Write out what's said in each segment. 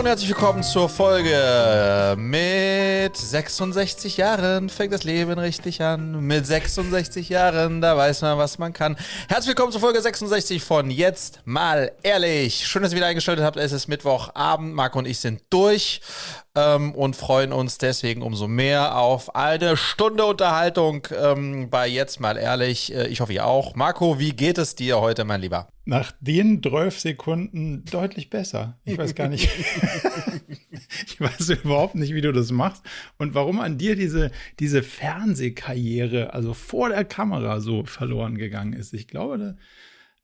und herzlich willkommen zur Folge. Mit 66 Jahren fängt das Leben richtig an. Mit 66 Jahren, da weiß man, was man kann. Herzlich willkommen zur Folge 66 von Jetzt mal ehrlich. Schön, dass ihr wieder eingeschaltet habt. Es ist Mittwochabend. Marco und ich sind durch ähm, und freuen uns deswegen umso mehr auf eine Stunde Unterhaltung ähm, bei Jetzt mal ehrlich. Äh, ich hoffe, ihr auch. Marco, wie geht es dir heute, mein Lieber? Nach den 12 Sekunden deutlich besser. Ich weiß gar nicht. ich weiß überhaupt nicht, wie du das machst und warum an dir diese, diese Fernsehkarriere, also vor der Kamera, so verloren gegangen ist. Ich glaube, da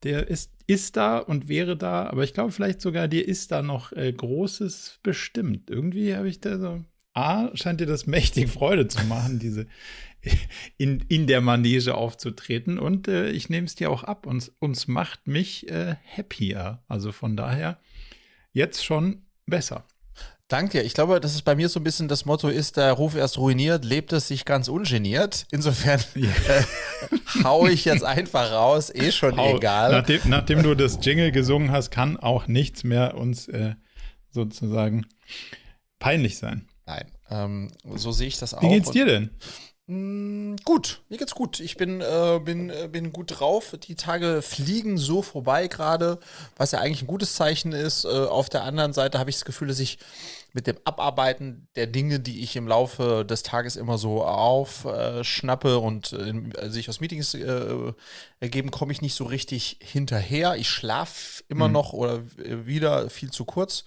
der ist, ist da und wäre da, aber ich glaube vielleicht sogar, dir ist da noch äh, Großes bestimmt. Irgendwie habe ich da so. A, scheint dir das mächtig Freude zu machen, diese in, in der Manege aufzutreten. Und äh, ich nehme es dir auch ab. Und uns macht mich äh, happier. Also von daher jetzt schon besser. Danke. Ich glaube, dass es bei mir so ein bisschen das Motto ist, der Ruf erst ruiniert, lebt es sich ganz ungeniert. Insofern ja. äh, hau ich jetzt einfach raus, eh schon hau. egal. Nachdem, nachdem, du das Jingle gesungen hast, kann auch nichts mehr uns äh, sozusagen peinlich sein. Nein, ähm, so sehe ich das auch. Wie geht's dir denn? Mm, gut, mir geht's gut. Ich bin, äh, bin, äh, bin gut drauf. Die Tage fliegen so vorbei gerade, was ja eigentlich ein gutes Zeichen ist. Äh, auf der anderen Seite habe ich das Gefühl, dass ich mit dem Abarbeiten der Dinge, die ich im Laufe des Tages immer so aufschnappe und äh, sich aus Meetings äh, ergeben, komme ich nicht so richtig hinterher. Ich schlafe immer mhm. noch oder wieder viel zu kurz.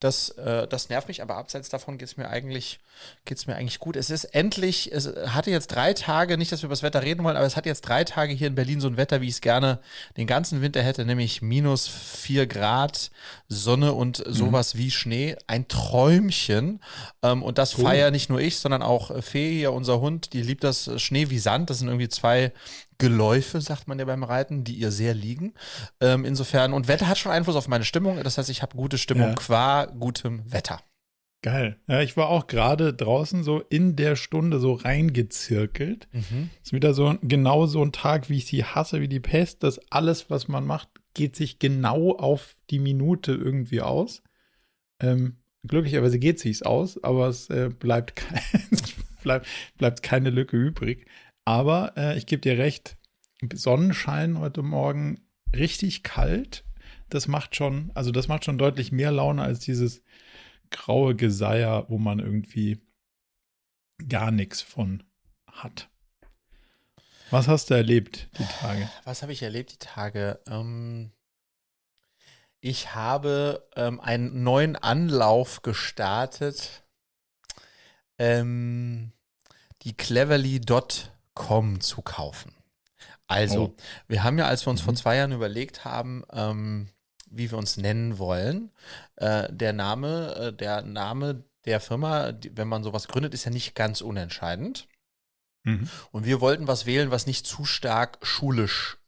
Das, äh, das nervt mich, aber abseits davon geht es mir eigentlich, geht's mir eigentlich gut. Es ist endlich, es hatte jetzt drei Tage, nicht, dass wir über das Wetter reden wollen, aber es hat jetzt drei Tage hier in Berlin so ein Wetter, wie ich es gerne den ganzen Winter hätte, nämlich minus vier Grad, Sonne und mhm. sowas mhm. wie Schnee. Ein Träumchen. Ähm, und das cool. feiere nicht nur ich, sondern auch Fee hier, unser Hund, die liebt das Schnee wie Sand. Das sind irgendwie zwei Geläufe, sagt man ja beim Reiten, die ihr sehr liegen. Ähm, insofern, und Wetter hat schon Einfluss auf meine Stimmung. Das heißt, ich habe gute Stimmung ja. qua gutem Wetter. Geil. Ja, ich war auch gerade draußen so in der Stunde so reingezirkelt. Mhm. Ist wieder so genau so ein Tag, wie ich sie hasse, wie die Pest. dass alles, was man macht, geht sich genau auf die Minute irgendwie aus. Ähm, glücklicherweise geht sich's aus, aber es äh, bleibt, kein, bleibt, bleibt keine Lücke übrig. Aber äh, ich gebe dir recht, Sonnenschein heute Morgen richtig kalt. Das macht schon, also das macht schon deutlich mehr Laune als dieses graue Geseier, wo man irgendwie gar nichts von hat. Was hast du erlebt die Tage? Was habe ich erlebt die Tage? Ähm, ich habe ähm, einen neuen Anlauf gestartet. Ähm, die Cleverly.com Com zu kaufen. Also, oh. wir haben ja, als wir uns mhm. vor zwei Jahren überlegt haben, ähm, wie wir uns nennen wollen, äh, der Name, äh, der Name der Firma, die, wenn man sowas gründet, ist ja nicht ganz unentscheidend. Mhm. Und wir wollten was wählen, was nicht zu stark schulisch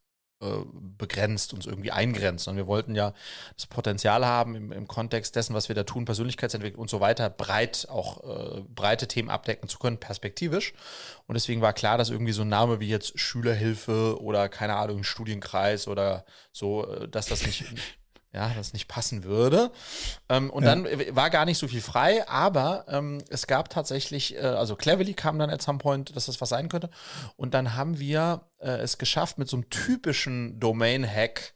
äh, begrenzt, uns irgendwie eingrenzt. Und wir wollten ja das Potenzial haben, im, im, Kontext dessen, was wir da tun, Persönlichkeitsentwicklung und so weiter, breit auch äh, breite Themen abdecken zu können, perspektivisch. Und deswegen war klar, dass irgendwie so ein Name wie jetzt Schülerhilfe oder keine Ahnung, Studienkreis oder so, äh, dass das nicht ja, das nicht passen würde. Ähm, und ja. dann war gar nicht so viel frei, aber ähm, es gab tatsächlich, äh, also Cleverly kam dann at some point, dass das was sein könnte. Und dann haben wir äh, es geschafft, mit so einem typischen Domain-Hack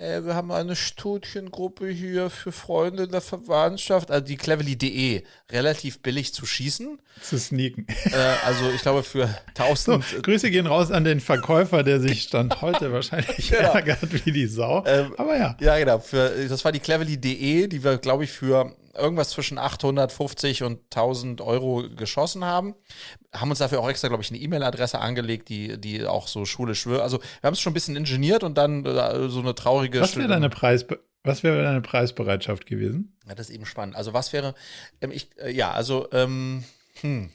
äh, wir haben eine Studiengruppe hier für Freunde in der Verwandtschaft, also die cleverly.de, relativ billig zu schießen. Zu sneaken. Äh, also ich glaube für 1000. So, Grüße gehen raus an den Verkäufer, der sich Stand heute wahrscheinlich genau. ärgert wie die Sau. Ähm, Aber ja. Ja, genau. Für, das war die cleverly.de, die wir, glaube ich, für irgendwas zwischen 850 und 1000 Euro geschossen haben. Haben uns dafür auch extra, glaube ich, eine E-Mail-Adresse angelegt, die, die auch so schulisch wird. Also wir haben es schon ein bisschen ingeniert und dann äh, so eine traurige. Was wäre deine Preis? Was wäre deine Preisbereitschaft gewesen? Ja, das ist eben spannend. Also was wäre, ähm, ich, äh, ja, also, ähm, hm,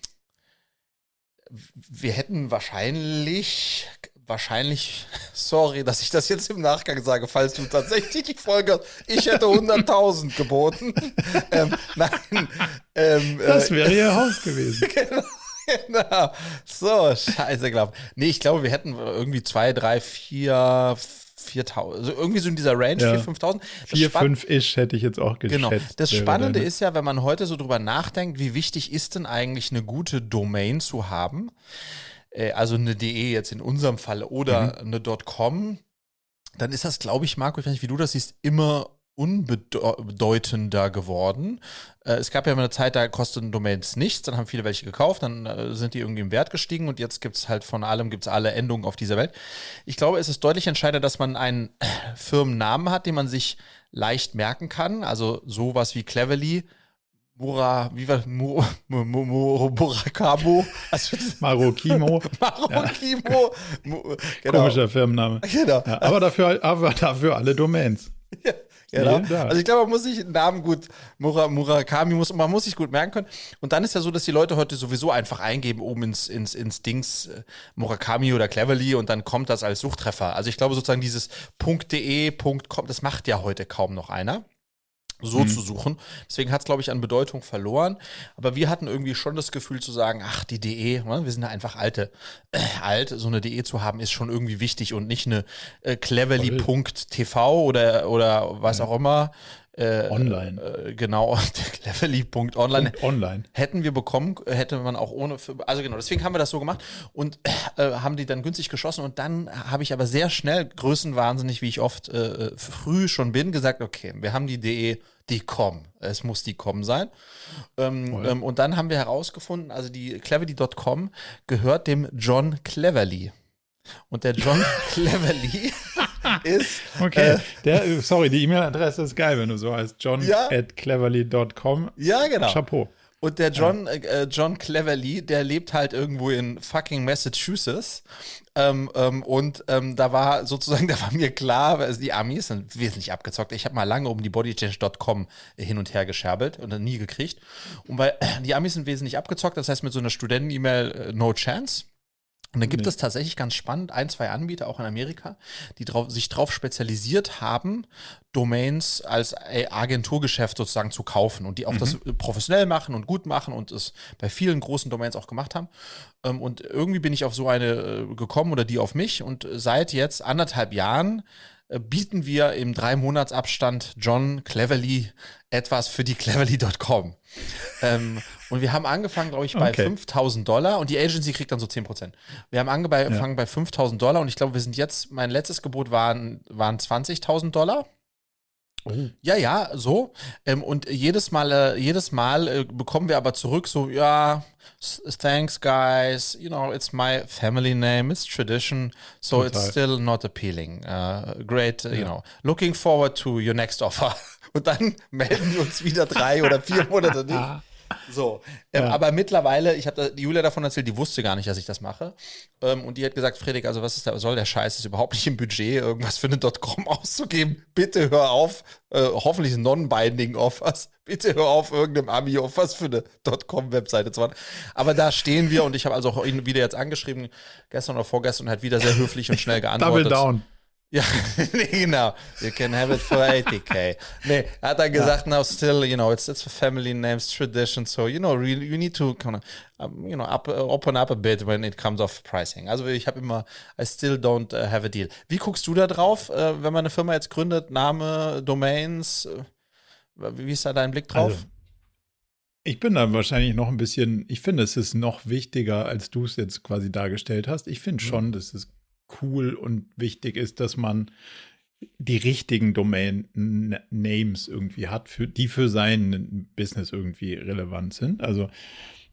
wir hätten wahrscheinlich wahrscheinlich, sorry, dass ich das jetzt im Nachgang sage, falls du tatsächlich die Folge hast, ich hätte 100.000 geboten. ähm, nein. Ähm, das wäre äh, ihr Haus gewesen. genau. Genau. So, scheiße, glaub. Nee, ich glaube, wir hätten irgendwie zwei, drei, vier, 4000, also irgendwie so in dieser Range, ja. 4.000, 5.000. 4, 5 ish hätte ich jetzt auch geschätzt. Genau. Das Spannende ist ja, wenn man heute so drüber nachdenkt, wie wichtig ist denn eigentlich eine gute Domain zu haben? Äh, also eine DE jetzt in unserem Fall oder mhm. eine .com, dann ist das, glaube ich, Marco, ich weiß nicht, wie du das siehst, immer unbedeutender geworden. Äh, es gab ja mal eine Zeit, da kosteten Domains nichts, dann haben viele welche gekauft, dann äh, sind die irgendwie im Wert gestiegen und jetzt gibt es halt von allem, gibt es alle Endungen auf dieser Welt. Ich glaube, es ist deutlich entscheidender, dass man einen Firmennamen hat, den man sich leicht merken kann, also sowas wie Cleverly, Mura, wie war Mur, Mur, Mur, Murakamo? Also, Marokimo. Marokimo. Ja. Genau. Komischer Firmenname. Genau. Ja, aber, dafür, aber dafür alle Domains. Ja. Genau. Also ich glaube, man muss sich den Namen gut, Mura, Murakami, muss, man muss sich gut merken können. Und dann ist ja so, dass die Leute heute sowieso einfach eingeben, oben ins, ins, ins Dings äh, Murakami oder Cleverly und dann kommt das als Suchtreffer. Also ich glaube sozusagen dieses .de, .com, das macht ja heute kaum noch einer so mhm. zu suchen. Deswegen hat es, glaube ich, an Bedeutung verloren. Aber wir hatten irgendwie schon das Gefühl zu sagen, ach, die DE, ne, wir sind ja einfach alte, äh, alt, so eine DE zu haben, ist schon irgendwie wichtig und nicht eine äh, cleverly.tv oder, oder was ja. auch immer. Äh, online. Äh, genau, cleverly.online. Online. Hätten wir bekommen, hätte man auch ohne, also genau, deswegen haben wir das so gemacht und äh, haben die dann günstig geschossen und dann habe ich aber sehr schnell, größenwahnsinnig, wie ich oft äh, früh schon bin, gesagt, okay, wir haben die DE, die com. Es muss die com sein. Ähm, ähm, und dann haben wir herausgefunden, also die cleverly.com gehört dem John Cleverly. Und der John Cleverly ist. Okay, äh, der, sorry, die E-Mail-Adresse ist geil, wenn du so heißt. John ja, at cleverly.com. Ja, genau. Chapeau. Und der John, ja. äh, John Cleverly, der lebt halt irgendwo in fucking Massachusetts. Ähm, ähm, und ähm, da war sozusagen, da war mir klar, also die Amis sind wesentlich abgezockt. Ich habe mal lange um die bodychange.com hin und her gescherbelt und dann nie gekriegt. Und weil die Amis sind wesentlich abgezockt, das heißt mit so einer Studenten-E-Mail äh, no chance. Und dann gibt nee. es tatsächlich ganz spannend ein, zwei Anbieter, auch in Amerika, die drauf, sich darauf spezialisiert haben, Domains als Agenturgeschäft sozusagen zu kaufen und die auch mhm. das professionell machen und gut machen und es bei vielen großen Domains auch gemacht haben. Ähm, und irgendwie bin ich auf so eine äh, gekommen oder die auf mich und seit jetzt anderthalb Jahren äh, bieten wir im drei Monats Abstand John Cleverly etwas für die cleverly.com. ähm, und wir haben angefangen, glaube ich, bei okay. 5000 Dollar und die Agency kriegt dann so 10 Prozent. Wir haben angefangen ja. bei 5000 Dollar und ich glaube, wir sind jetzt, mein letztes Gebot waren, waren 20.000 Dollar. Oh. Ja, ja, so. Ähm, und jedes Mal, äh, jedes Mal äh, bekommen wir aber zurück so, ja, thanks guys, you know, it's my family name, it's tradition, so Total. it's still not appealing. Uh, great, ja. you know, looking forward to your next offer. Und dann melden wir uns wieder drei oder vier Monate nicht. So, ähm, ja. aber mittlerweile, ich habe Julia davon erzählt, die wusste gar nicht, dass ich das mache. Ähm, und die hat gesagt, Friedrich, also was ist da, soll der Scheiß? Ist überhaupt nicht im Budget, irgendwas für eine .com auszugeben. Bitte hör auf, äh, hoffentlich non-binding Offers. Bitte hör auf, irgendeinem Ami Offers für eine .com-Webseite zu machen. Aber da stehen wir und ich habe also auch ihn wieder jetzt angeschrieben, gestern oder vorgestern, und hat wieder sehr höflich und schnell geantwortet. Double down. Ja, genau. You can have it for 80k. Nee, er hat dann gesagt, ja. now still, you know, it's, it's a family names, tradition, so, you know, really, you need to kind of, um, you know, up, uh, open up a bit when it comes off pricing. Also ich habe immer, I still don't uh, have a deal. Wie guckst du da drauf, uh, wenn man eine Firma jetzt gründet, Name, Domains, uh, wie ist da dein Blick drauf? Also, ich bin da wahrscheinlich noch ein bisschen, ich finde, es ist noch wichtiger, als du es jetzt quasi dargestellt hast. Ich finde mhm. schon, dass es cool und wichtig ist, dass man die richtigen Domain-Names irgendwie hat, für, die für sein Business irgendwie relevant sind. Also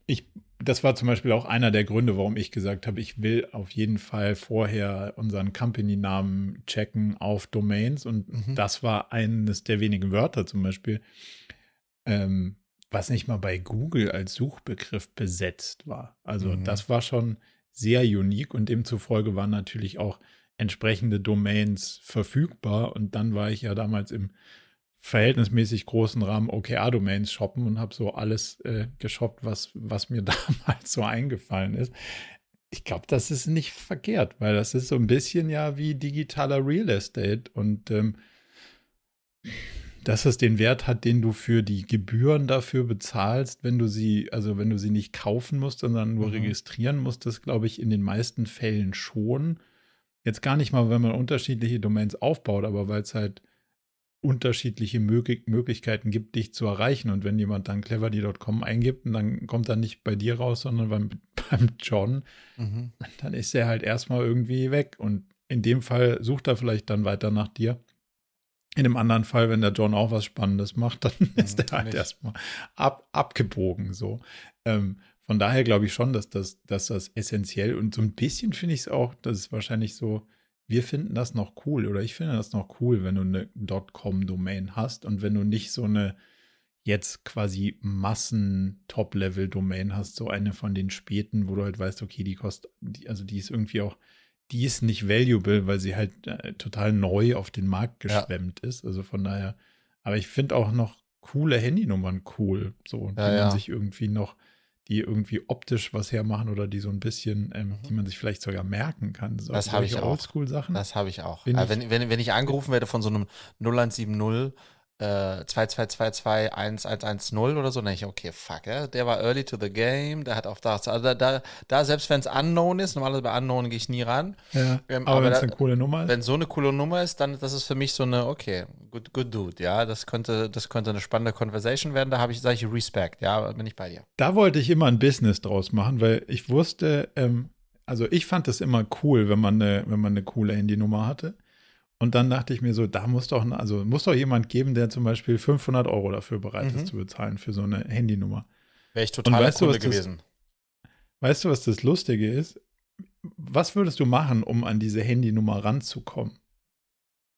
ich, das war zum Beispiel auch einer der Gründe, warum ich gesagt habe, ich will auf jeden Fall vorher unseren Company-Namen checken auf Domains und mhm. das war eines der wenigen Wörter zum Beispiel, ähm, was nicht mal bei Google als Suchbegriff besetzt war. Also mhm. das war schon sehr unique und demzufolge waren natürlich auch entsprechende Domains verfügbar. Und dann war ich ja damals im verhältnismäßig großen Rahmen OKR-Domains shoppen und habe so alles äh, geshoppt, was, was mir damals so eingefallen ist. Ich glaube, das ist nicht verkehrt, weil das ist so ein bisschen ja wie digitaler Real Estate und ähm, dass es den Wert hat, den du für die Gebühren dafür bezahlst, wenn du sie, also wenn du sie nicht kaufen musst, sondern nur mhm. registrieren musst, das glaube ich in den meisten Fällen schon. jetzt gar nicht mal, wenn man unterschiedliche Domains aufbaut, aber weil es halt unterschiedliche Mög Möglichkeiten gibt, dich zu erreichen. Und wenn jemand dann cleverly.com eingibt, dann kommt er nicht bei dir raus, sondern beim, beim John, mhm. dann ist er halt erstmal irgendwie weg. Und in dem Fall sucht er vielleicht dann weiter nach dir. In dem anderen Fall, wenn der John auch was Spannendes macht, dann mhm, ist er halt erstmal ab, abgebogen. So. Ähm, von daher glaube ich schon, dass das, dass das essentiell und so ein bisschen finde ich es auch, dass es wahrscheinlich so, wir finden das noch cool oder ich finde das noch cool, wenn du eine .com-Domain hast und wenn du nicht so eine jetzt quasi Massen-Top-Level-Domain hast, so eine von den späten, wo du halt weißt, okay, die kostet, also die ist irgendwie auch, die ist nicht valuable, weil sie halt äh, total neu auf den Markt geschwemmt ja. ist. Also von daher, aber ich finde auch noch coole Handynummern cool, so, ja, die man sich irgendwie noch die irgendwie optisch was hermachen oder die so ein bisschen, ähm, mhm. die man sich vielleicht sogar merken kann. So, das habe ich auch. Oldschool-Sachen. Das habe ich auch. Also wenn, wenn, wenn ich angerufen werde von so einem 0170 äh, 2222 oder so, dann denke ich, okay, fuck, ja, der war early to the game, der hat auch das, also da, da, da selbst wenn es unknown ist, normalerweise bei unknown gehe ich nie ran. Ja, ähm, aber, aber wenn es eine coole Nummer ist. Wenn so eine coole Nummer ist, dann das ist für mich so eine, okay, good, good dude, ja, das könnte, das könnte eine spannende Conversation werden, da habe ich, sage ich Respect, ja, bin ich bei dir. Da wollte ich immer ein Business draus machen, weil ich wusste, ähm, also ich fand das immer cool, wenn man eine, wenn man eine coole Handynummer hatte. Und dann dachte ich mir so, da muss doch, also muss doch jemand geben, der zum Beispiel 500 Euro dafür bereit mhm. ist zu bezahlen für so eine Handynummer. Wäre ich total weißt Kunde gewesen. Das, weißt du, was das Lustige ist? Was würdest du machen, um an diese Handynummer ranzukommen?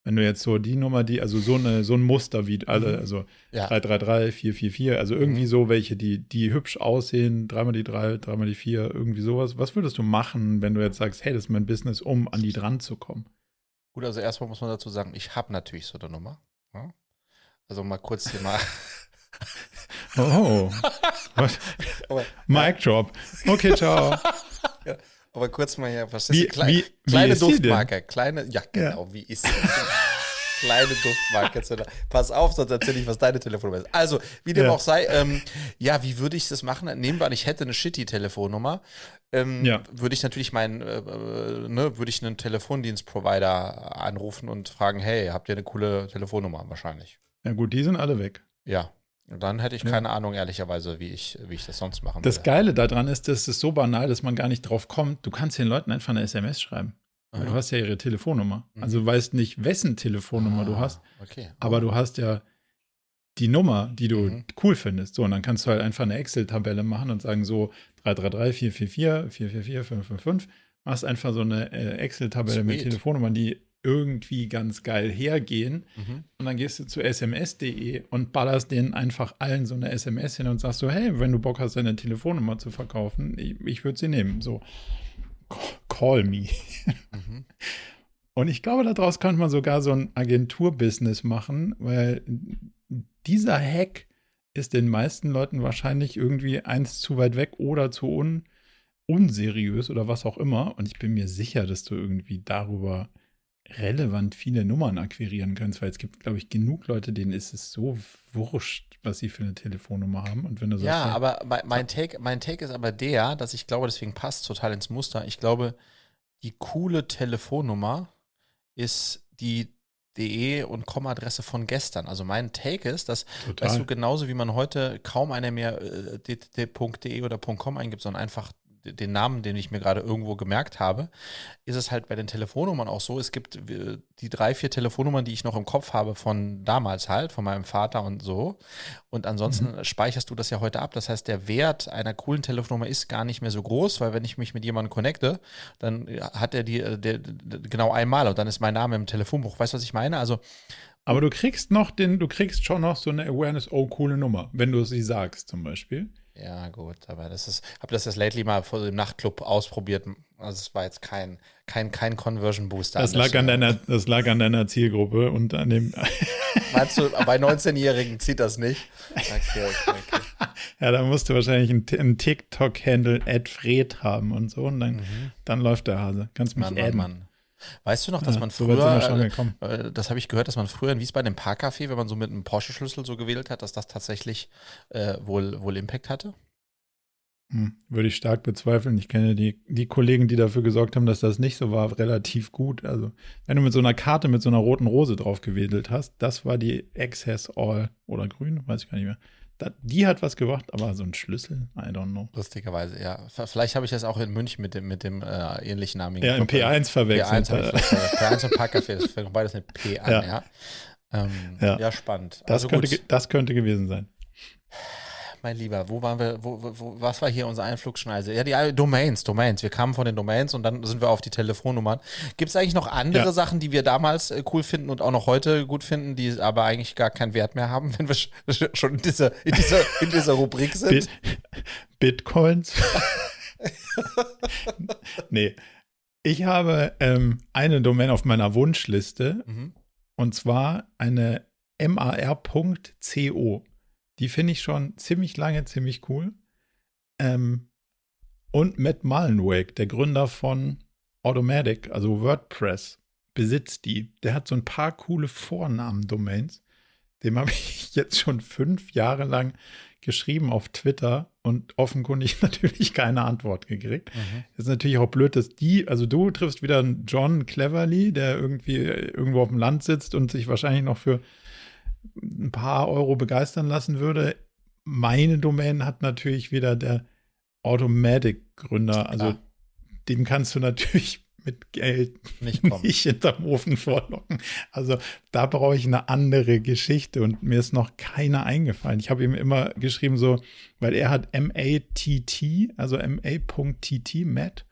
Wenn du jetzt so die Nummer, die, also so eine, so ein Muster wie alle, mhm. also ja. 333, 444, also irgendwie mhm. so welche, die, die hübsch aussehen, dreimal die drei, dreimal die vier, irgendwie sowas. Was würdest du machen, wenn du jetzt sagst, hey, das ist mein Business, um an die dran zu kommen? Gut, also erstmal muss man dazu sagen, ich habe natürlich so eine Nummer. Ja? Also mal kurz hier mal. oh. Mic Drop. Okay, ciao. Ja, aber kurz mal hier, was ist wie, Kle wie, kleine wie Duftmarke, kleine, ja genau, ja. wie ist kleine Duftmarke. Pass auf, sonst erzähle ich, was deine Telefonnummer ist. Also, wie dem ja. auch sei, ähm, ja, wie würde ich das machen? Nehmen wir an, ich hätte eine shitty Telefonnummer. Ähm, ja. Würde ich natürlich meinen, äh, äh, ne, würde ich einen Telefondienstprovider anrufen und fragen, hey, habt ihr eine coole Telefonnummer? Wahrscheinlich. Ja gut, die sind alle weg. Ja, und dann hätte ich ja. keine Ahnung, ehrlicherweise, wie ich, wie ich das sonst machen würde. Das Geile daran ist, dass es so banal, dass man gar nicht drauf kommt. Du kannst den Leuten einfach eine SMS schreiben. Du hast ja ihre Telefonnummer. Mhm. Also du weißt nicht, wessen Telefonnummer ah, du hast. Okay. Aber du hast ja die Nummer, die du mhm. cool findest. So, und dann kannst du halt einfach eine Excel-Tabelle machen und sagen so 333, 444, 444, 555. Machst einfach so eine äh, Excel-Tabelle mit Telefonnummern, die irgendwie ganz geil hergehen. Mhm. Und dann gehst du zu sms.de und ballerst denen einfach allen so eine SMS hin und sagst so, hey, wenn du Bock hast, deine Telefonnummer zu verkaufen, ich, ich würde sie nehmen. So call me. Mhm. Und ich glaube, daraus könnte man sogar so ein Agenturbusiness machen, weil dieser Hack ist den meisten Leuten wahrscheinlich irgendwie eins zu weit weg oder zu un unseriös oder was auch immer. Und ich bin mir sicher, dass du irgendwie darüber relevant viele Nummern akquirieren kannst, weil es gibt, glaube ich, genug Leute, denen ist es so wurscht, was sie für eine Telefonnummer haben. Und wenn du sagst, ja, aber mein Take, mein Take ist aber der, dass ich glaube, deswegen passt total ins Muster. Ich glaube, die coole Telefonnummer ist die DE und Com-Adresse von gestern. Also mein Take ist, dass, Total. weißt du, genauso wie man heute kaum einer mehr äh, .de oder .com eingibt, sondern einfach den Namen, den ich mir gerade irgendwo gemerkt habe, ist es halt bei den Telefonnummern auch so. Es gibt äh, die drei, vier Telefonnummern, die ich noch im Kopf habe von damals halt, von meinem Vater und so. Und ansonsten mhm. speicherst du das ja heute ab. Das heißt, der Wert einer coolen Telefonnummer ist gar nicht mehr so groß, weil wenn ich mich mit jemandem connecte, dann hat er die äh, der, genau einmal und dann ist mein Name im Telefonbuch. Weißt du, was ich meine? Also aber du kriegst noch den, du kriegst schon noch so eine Awareness, oh, coole Nummer, wenn du sie sagst, zum Beispiel. Ja, gut, aber das ist, habe das jetzt lately mal vor dem Nachtclub ausprobiert. Also es war jetzt kein, kein, kein Conversion Booster. Das lag an deiner, das lag an deiner Zielgruppe und an dem. Meinst du, bei 19-Jährigen zieht das nicht? Okay, okay, okay. Ja, da musst du wahrscheinlich einen, TikTok-Handle Ad Fred haben und so und dann, mhm. dann läuft der Hase. Kannst mich Mann, adden. Mann, Mann. Weißt du noch, dass man früher, äh, äh, das habe ich gehört, dass man früher in Wiesbaden im Parkcafé, wenn man so mit einem Porsche-Schlüssel so gewählt hat, dass das tatsächlich äh, wohl, wohl Impact hatte? Hm, würde ich stark bezweifeln. Ich kenne die, die Kollegen, die dafür gesorgt haben, dass das nicht so war, relativ gut. Also, wenn du mit so einer Karte mit so einer roten Rose drauf gewedelt hast, das war die Access All oder grün, weiß ich gar nicht mehr. Die hat was gebracht, aber so ein Schlüssel, I don't know. Lustigerweise, ja. Vielleicht habe ich das auch in München mit dem, mit dem äh, ähnlichen Namen. Ja, im P1 verwechselt. P1, P1 und Parkcafé, das fängt beides mit P an, ja. Ja, ähm, ja. ja spannend. Das, also könnte, das könnte gewesen sein mein Lieber, wo waren wir, wo, wo, was war hier unsere Einflugschneise? Ja, die Domains, Domains. Wir kamen von den Domains und dann sind wir auf die Telefonnummern. Gibt es eigentlich noch andere ja. Sachen, die wir damals äh, cool finden und auch noch heute gut finden, die aber eigentlich gar keinen Wert mehr haben, wenn wir schon in dieser, in dieser, in dieser Rubrik sind? Bit Bitcoins? nee. Ich habe ähm, eine Domain auf meiner Wunschliste mhm. und zwar eine mar.co. Die finde ich schon ziemlich lange ziemlich cool. Ähm, und Matt Mullenweg, der Gründer von Automatic, also WordPress, besitzt die. Der hat so ein paar coole Vornamen-Domains. Dem habe ich jetzt schon fünf Jahre lang geschrieben auf Twitter und offenkundig natürlich keine Antwort gekriegt. Mhm. Ist natürlich auch blöd, dass die, also du triffst wieder einen John Cleverly, der irgendwie irgendwo auf dem Land sitzt und sich wahrscheinlich noch für ein paar Euro begeistern lassen würde. Meine Domain hat natürlich wieder der Automatic-Gründer. Also ja. den kannst du natürlich mit Geld nicht, nicht hinterm Ofen vorlocken. Also da brauche ich eine andere Geschichte und mir ist noch keiner eingefallen. Ich habe ihm immer geschrieben so, weil er hat M-A-T-T, also M-A.TT, Matt.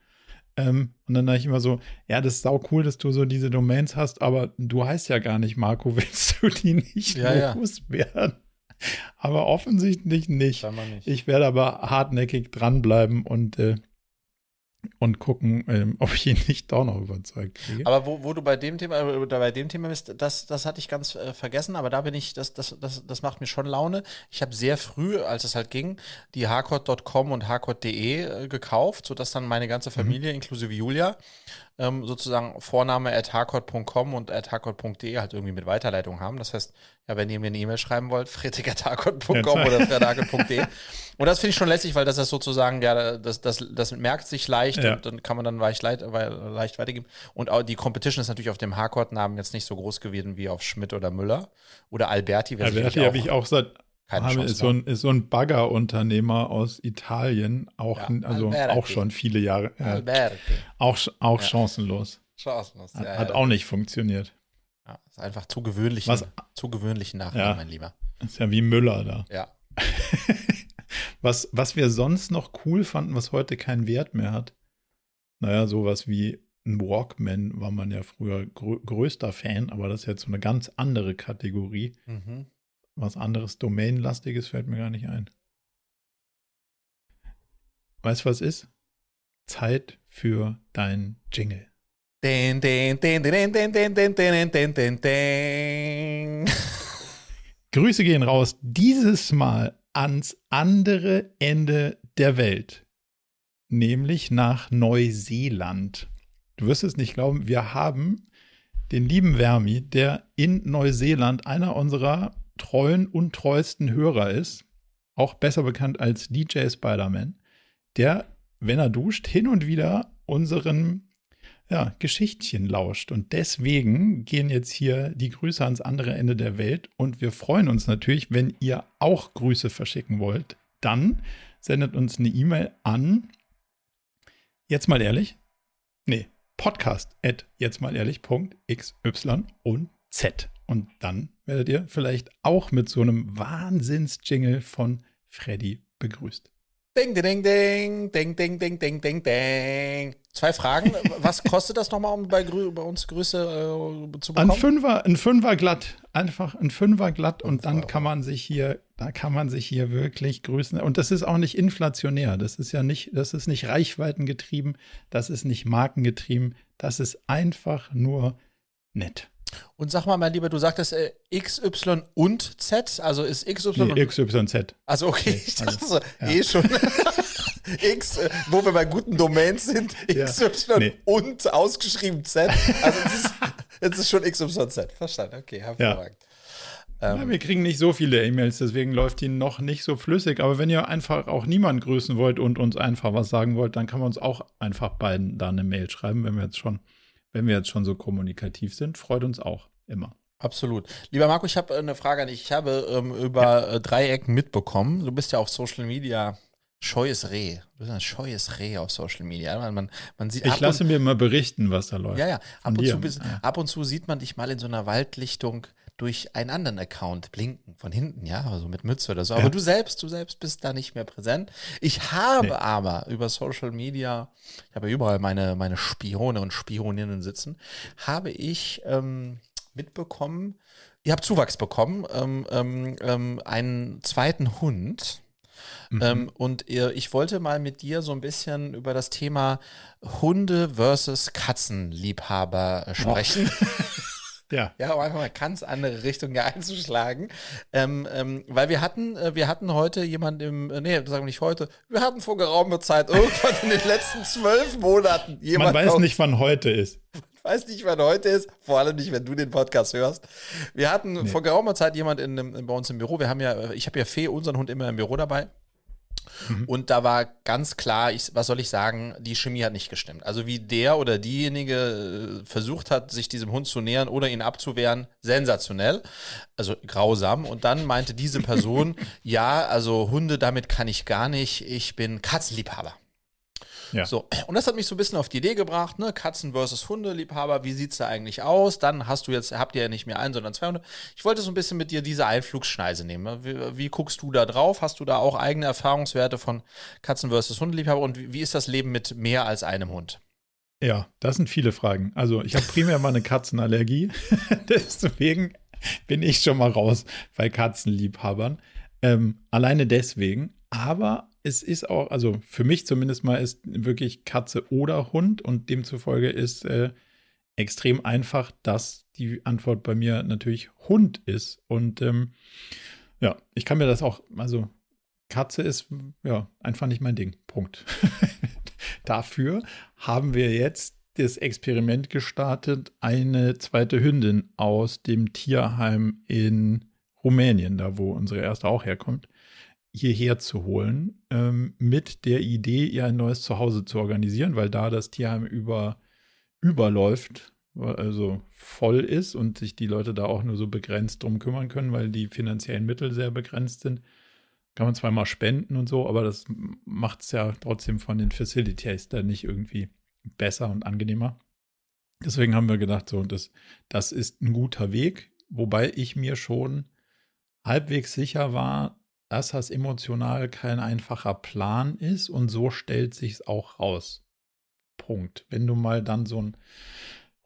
Ähm, und dann dachte ich immer so, ja, das ist sau cool, dass du so diese Domains hast, aber du heißt ja gar nicht Marco, willst du die nicht ja, loswerden? Ja. Aber offensichtlich nicht. nicht. Ich werde aber hartnäckig dranbleiben und äh, und gucken, ähm, ob ich ihn nicht doch noch überzeugt kriege. Aber wo, wo du bei dem Thema, äh, bei dem Thema bist, das, das hatte ich ganz äh, vergessen, aber da bin ich, das, das, das, das macht mir schon Laune. Ich habe sehr früh, als es halt ging, die hardcore.com und hardcore.de äh, gekauft, sodass dann meine ganze mhm. Familie, mhm. inklusive Julia, ähm, sozusagen Vorname at hardcore.com und at hardcore.de halt irgendwie mit Weiterleitung haben. Das heißt, ja, wenn ihr mir eine E-Mail schreiben wollt, friedrich.hardcore.com oder friedrich.de. und das finde ich schon lässig, weil das ist sozusagen, ja, das, das, das merkt sich leicht ja. und dann kann man dann leicht, leicht, leicht weitergeben. Und auch die Competition ist natürlich auf dem Hardcore-Namen jetzt nicht so groß gewesen wie auf Schmidt oder Müller oder Alberti. Alberti habe ich auch seit keine Chance ist, so ein, ist so ein Baggerunternehmer aus Italien, auch, ja, also auch schon viele Jahre. Äh, auch auch ja. chancenlos. Chancenlos, ja, Hat, auch nicht funktioniert. Ist einfach zu gewöhnlich, Was, zu gewöhnlich Nachnamen, mein Lieber. Ist ja wie Müller da. Ja. was, was wir sonst noch cool fanden, was heute keinen Wert mehr hat. Naja, sowas wie ein Walkman war man ja früher grö größter Fan, aber das ist jetzt so eine ganz andere Kategorie. Mhm. Was anderes Domainlastiges fällt mir gar nicht ein. Weißt du, was ist? Zeit für dein Jingle. Den, den, den, den, den, den, den, den, den, den, den. Grüße gehen raus, dieses Mal ans andere Ende der Welt, nämlich nach Neuseeland. Du wirst es nicht glauben, wir haben den lieben Vermi, der in Neuseeland einer unserer treuen und treuesten Hörer ist, auch besser bekannt als DJ Spider-Man, der, wenn er duscht, hin und wieder unseren ja, Geschichtchen lauscht. Und deswegen gehen jetzt hier die Grüße ans andere Ende der Welt. Und wir freuen uns natürlich, wenn ihr auch Grüße verschicken wollt. Dann sendet uns eine E-Mail an. Jetzt mal ehrlich. Nee, podcast at jetzt mal ehrlich.xy und z. Und dann werdet ihr vielleicht auch mit so einem Wahnsinns-Jingle von Freddy begrüßt. Ding, ding, ding, ding, ding, ding, ding, ding, ding. Zwei Fragen. Was kostet das nochmal, um bei, bei uns Grüße äh, zu bekommen? Ein Fünfer, ein Fünfer glatt. Einfach ein Fünfer glatt und dann kann man sich hier, da kann man sich hier wirklich grüßen. Und das ist auch nicht inflationär. Das ist ja nicht, das ist nicht reichweitengetrieben. Das ist nicht markengetrieben. Das ist einfach nur nett. Und sag mal, mein Lieber, du sagtest äh, XY und Z, also ist XY nee, XYZ. Also okay, ich dachte also, so, ja. eh schon. X, äh, wo wir bei guten Domains sind, XY ja, nee. und ausgeschrieben Z. Also es ist, es ist schon XYZ. Verstanden, okay, hervorragend. Ähm, ja, wir kriegen nicht so viele E-Mails, deswegen läuft die noch nicht so flüssig. Aber wenn ihr einfach auch niemanden grüßen wollt und uns einfach was sagen wollt, dann kann man uns auch einfach beiden da eine Mail schreiben, wenn wir jetzt schon, wenn wir jetzt schon so kommunikativ sind. Freut uns auch immer. Absolut. Lieber Marco, ich habe eine Frage an dich. Ich habe ähm, über ja. Äh, Dreiecken mitbekommen. Du bist ja auf Social Media scheues Reh. Du bist ein scheues Reh auf Social Media. Man, man, man sieht ich lasse mir mal berichten, was da läuft. Ja, ja. Ab und, zu, ab und zu sieht man dich mal in so einer Waldlichtung durch einen anderen Account blinken, von hinten, ja, also mit Mütze oder so. Aber ja. du selbst, du selbst bist da nicht mehr präsent. Ich habe nee. aber über Social Media, ich habe ja überall meine, meine Spione und Spioninnen sitzen, habe ich ähm, mitbekommen, ihr habt Zuwachs bekommen, ähm, ähm, ähm einen zweiten Hund. Mhm. Ähm, und ich wollte mal mit dir so ein bisschen über das Thema Hunde versus Katzenliebhaber äh, sprechen. Oh. Ja. Ja, um einfach mal ganz andere Richtung einzuschlagen. Ähm, ähm, weil wir hatten, äh, wir hatten heute jemanden im, äh, nee, sagen wir nicht heute, wir hatten vor geraumer Zeit irgendwann in den letzten zwölf Monaten jemanden. Man weiß nicht, wann heute ist. weiß nicht, wann heute ist, vor allem nicht, wenn du den Podcast hörst. Wir hatten nee. vor geraumer Zeit jemanden in, in, bei uns im Büro. Wir haben ja, ich habe ja Fee, unseren Hund, immer im Büro dabei. Mhm. Und da war ganz klar, ich, was soll ich sagen, die Chemie hat nicht gestimmt. Also wie der oder diejenige äh, versucht hat, sich diesem Hund zu nähern oder ihn abzuwehren, sensationell, also grausam. Und dann meinte diese Person, ja, also Hunde, damit kann ich gar nicht, ich bin Katzenliebhaber. Ja. So, und das hat mich so ein bisschen auf die Idee gebracht, ne? Katzen versus Hundeliebhaber, wie sieht es da eigentlich aus? Dann hast du jetzt, habt ihr ja nicht mehr einen, sondern zwei Hunde. Ich wollte so ein bisschen mit dir diese Einflugschneise nehmen. Ne? Wie, wie, guckst du da drauf? Hast du da auch eigene Erfahrungswerte von Katzen versus Hundeliebhaber? Und wie, wie ist das Leben mit mehr als einem Hund? Ja, das sind viele Fragen. Also ich habe primär mal eine Katzenallergie. deswegen bin ich schon mal raus bei Katzenliebhabern. Ähm, alleine deswegen. Aber es ist auch, also für mich zumindest mal ist wirklich Katze oder Hund und demzufolge ist äh, extrem einfach, dass die Antwort bei mir natürlich Hund ist. Und ähm, ja, ich kann mir das auch, also Katze ist ja einfach nicht mein Ding. Punkt. Dafür haben wir jetzt das Experiment gestartet, eine zweite Hündin aus dem Tierheim in Rumänien, da wo unsere erste auch herkommt, hierher zu holen, ähm, mit der Idee, ihr ein neues Zuhause zu organisieren, weil da das Tierheim über, überläuft, also voll ist und sich die Leute da auch nur so begrenzt drum kümmern können, weil die finanziellen Mittel sehr begrenzt sind. Kann man zwar mal spenden und so, aber das macht es ja trotzdem von den Facilities dann nicht irgendwie besser und angenehmer. Deswegen haben wir gedacht, so, das, das ist ein guter Weg, wobei ich mir schon halbwegs sicher war, dass das emotional kein einfacher Plan ist und so stellt sich es auch raus. Punkt. Wenn du mal dann so einen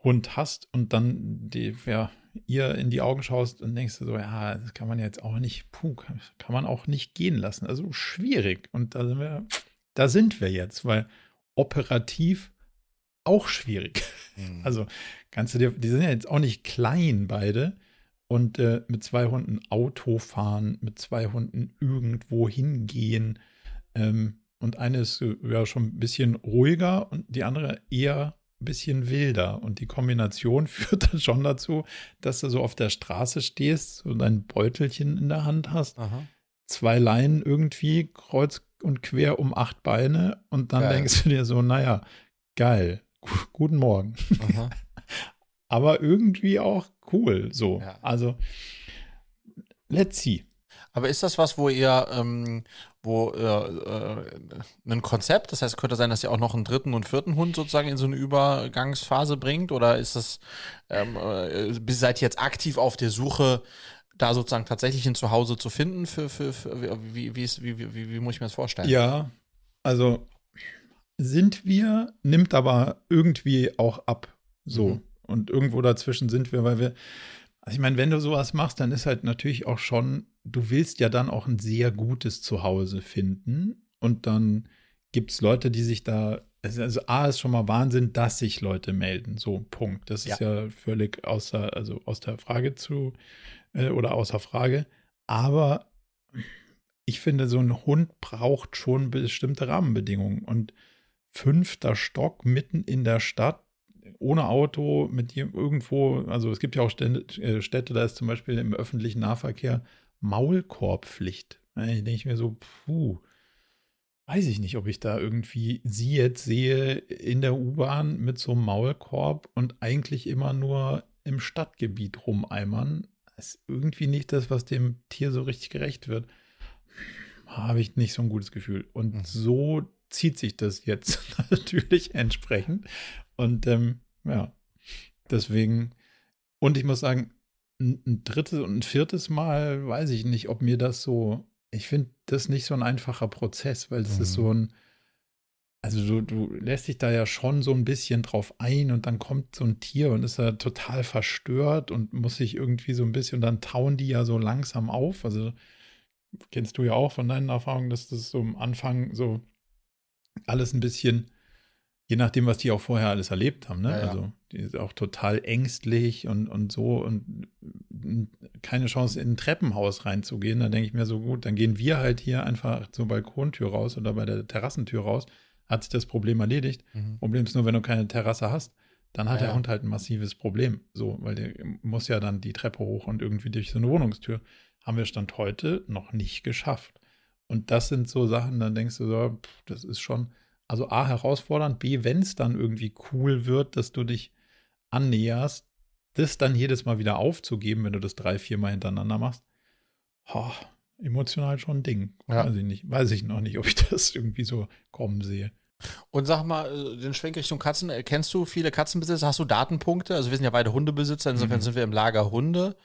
Hund hast und dann die, ja, ihr in die Augen schaust und denkst so, ja, das kann man jetzt auch nicht, puh, kann, kann man auch nicht gehen lassen. Also schwierig. Und da sind wir, da sind wir jetzt, weil operativ auch schwierig. Mhm. Also kannst du dir, die sind ja jetzt auch nicht klein beide und äh, mit zwei Hunden Auto fahren, mit zwei Hunden irgendwo hingehen. Ähm, und eine ist äh, ja schon ein bisschen ruhiger und die andere eher ein bisschen wilder. Und die Kombination führt dann schon dazu, dass du so auf der Straße stehst und ein Beutelchen in der Hand hast, Aha. zwei Leinen irgendwie kreuz und quer um acht Beine und dann geil. denkst du dir so, naja, geil, guten Morgen. Aber irgendwie auch cool. So. Ja. Also, let's see. Aber ist das was, wo ihr, ähm, wo äh, äh, ein Konzept, das heißt, könnte sein, dass ihr auch noch einen dritten und vierten Hund sozusagen in so eine Übergangsphase bringt? Oder ist das, ähm, äh, seid ihr jetzt aktiv auf der Suche, da sozusagen tatsächlich ein Zuhause zu finden? Für, für, für wie, wie, ist, wie, wie, wie muss ich mir das vorstellen? Ja, also sind wir, nimmt aber irgendwie auch ab. So. Mhm. Und irgendwo dazwischen sind wir, weil wir, also ich meine, wenn du sowas machst, dann ist halt natürlich auch schon, du willst ja dann auch ein sehr gutes Zuhause finden. Und dann gibt es Leute, die sich da, also, also A ist schon mal Wahnsinn, dass sich Leute melden. So, Punkt. Das ja. ist ja völlig außer, also aus der Frage zu, äh, oder außer Frage. Aber ich finde, so ein Hund braucht schon bestimmte Rahmenbedingungen. Und fünfter Stock mitten in der Stadt ohne Auto mit irgendwo, also es gibt ja auch Städte, äh, Städte, da ist zum Beispiel im öffentlichen Nahverkehr Maulkorbpflicht. Da denke ich mir so, puh, weiß ich nicht, ob ich da irgendwie sie jetzt sehe in der U-Bahn mit so einem Maulkorb und eigentlich immer nur im Stadtgebiet rumeimern. Das ist irgendwie nicht das, was dem Tier so richtig gerecht wird. Habe ich nicht so ein gutes Gefühl. Und mhm. so zieht sich das jetzt natürlich entsprechend. Und ähm, ja, deswegen, und ich muss sagen, ein drittes und ein viertes Mal weiß ich nicht, ob mir das so, ich finde das nicht so ein einfacher Prozess, weil es mhm. ist so ein, also du, du lässt dich da ja schon so ein bisschen drauf ein und dann kommt so ein Tier und ist da total verstört und muss sich irgendwie so ein bisschen, und dann tauen die ja so langsam auf. Also kennst du ja auch von deinen Erfahrungen, dass das so am Anfang so alles ein bisschen, je nachdem, was die auch vorher alles erlebt haben, ne? Ja, ja. Also die ist auch total ängstlich und, und so und keine Chance in ein Treppenhaus reinzugehen. Da denke ich mir so, gut, dann gehen wir halt hier einfach zur Balkontür raus oder bei der Terrassentür raus. Hat sich das Problem erledigt. Mhm. Problem ist nur, wenn du keine Terrasse hast, dann hat ja, der Hund halt ein massives Problem. So, weil der muss ja dann die Treppe hoch und irgendwie durch so eine Wohnungstür. Haben wir Stand heute noch nicht geschafft. Und das sind so Sachen, dann denkst du so, pff, das ist schon, also A, herausfordernd, B, wenn es dann irgendwie cool wird, dass du dich annäherst, das dann jedes Mal wieder aufzugeben, wenn du das drei, vier Mal hintereinander machst, oh, emotional schon ein Ding. Ja. Weiß ich nicht, weiß ich noch nicht, ob ich das irgendwie so kommen sehe. Und sag mal, äh, den Schwenk Richtung Katzen, äh, kennst du viele Katzenbesitzer? Hast du Datenpunkte? Also wir sind ja beide Hundebesitzer, insofern mhm. sind wir im Lager Hunde.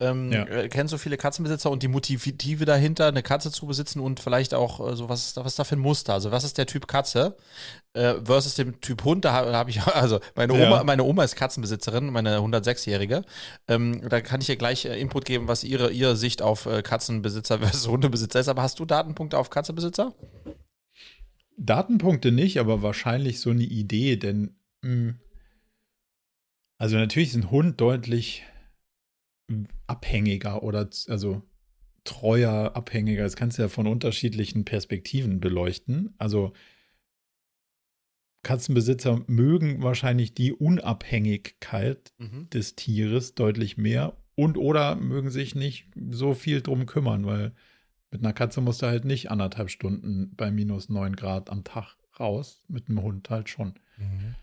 Ähm, ja. Äh, kennst du viele Katzenbesitzer und die Motive dahinter, eine Katze zu besitzen und vielleicht auch so, was, was ist da für ein Muster? Also was ist der Typ Katze äh, versus dem Typ Hund? Da habe hab ich, also meine Oma, ja. meine Oma ist Katzenbesitzerin, meine 106-Jährige. Ähm, da kann ich ihr gleich Input geben, was ihre, ihre Sicht auf Katzenbesitzer versus Hundebesitzer ist. Aber hast du Datenpunkte auf Katzenbesitzer? Datenpunkte nicht, aber wahrscheinlich so eine Idee, denn mh, hm, also natürlich ist ein Hund deutlich abhängiger oder also treuer abhängiger. Das kannst du ja von unterschiedlichen Perspektiven beleuchten. Also Katzenbesitzer mögen wahrscheinlich die Unabhängigkeit mhm. des Tieres deutlich mehr und oder mögen sich nicht so viel drum kümmern, weil mit einer Katze musst du halt nicht anderthalb Stunden bei minus neun Grad am Tag raus, mit einem Hund halt schon. Mhm.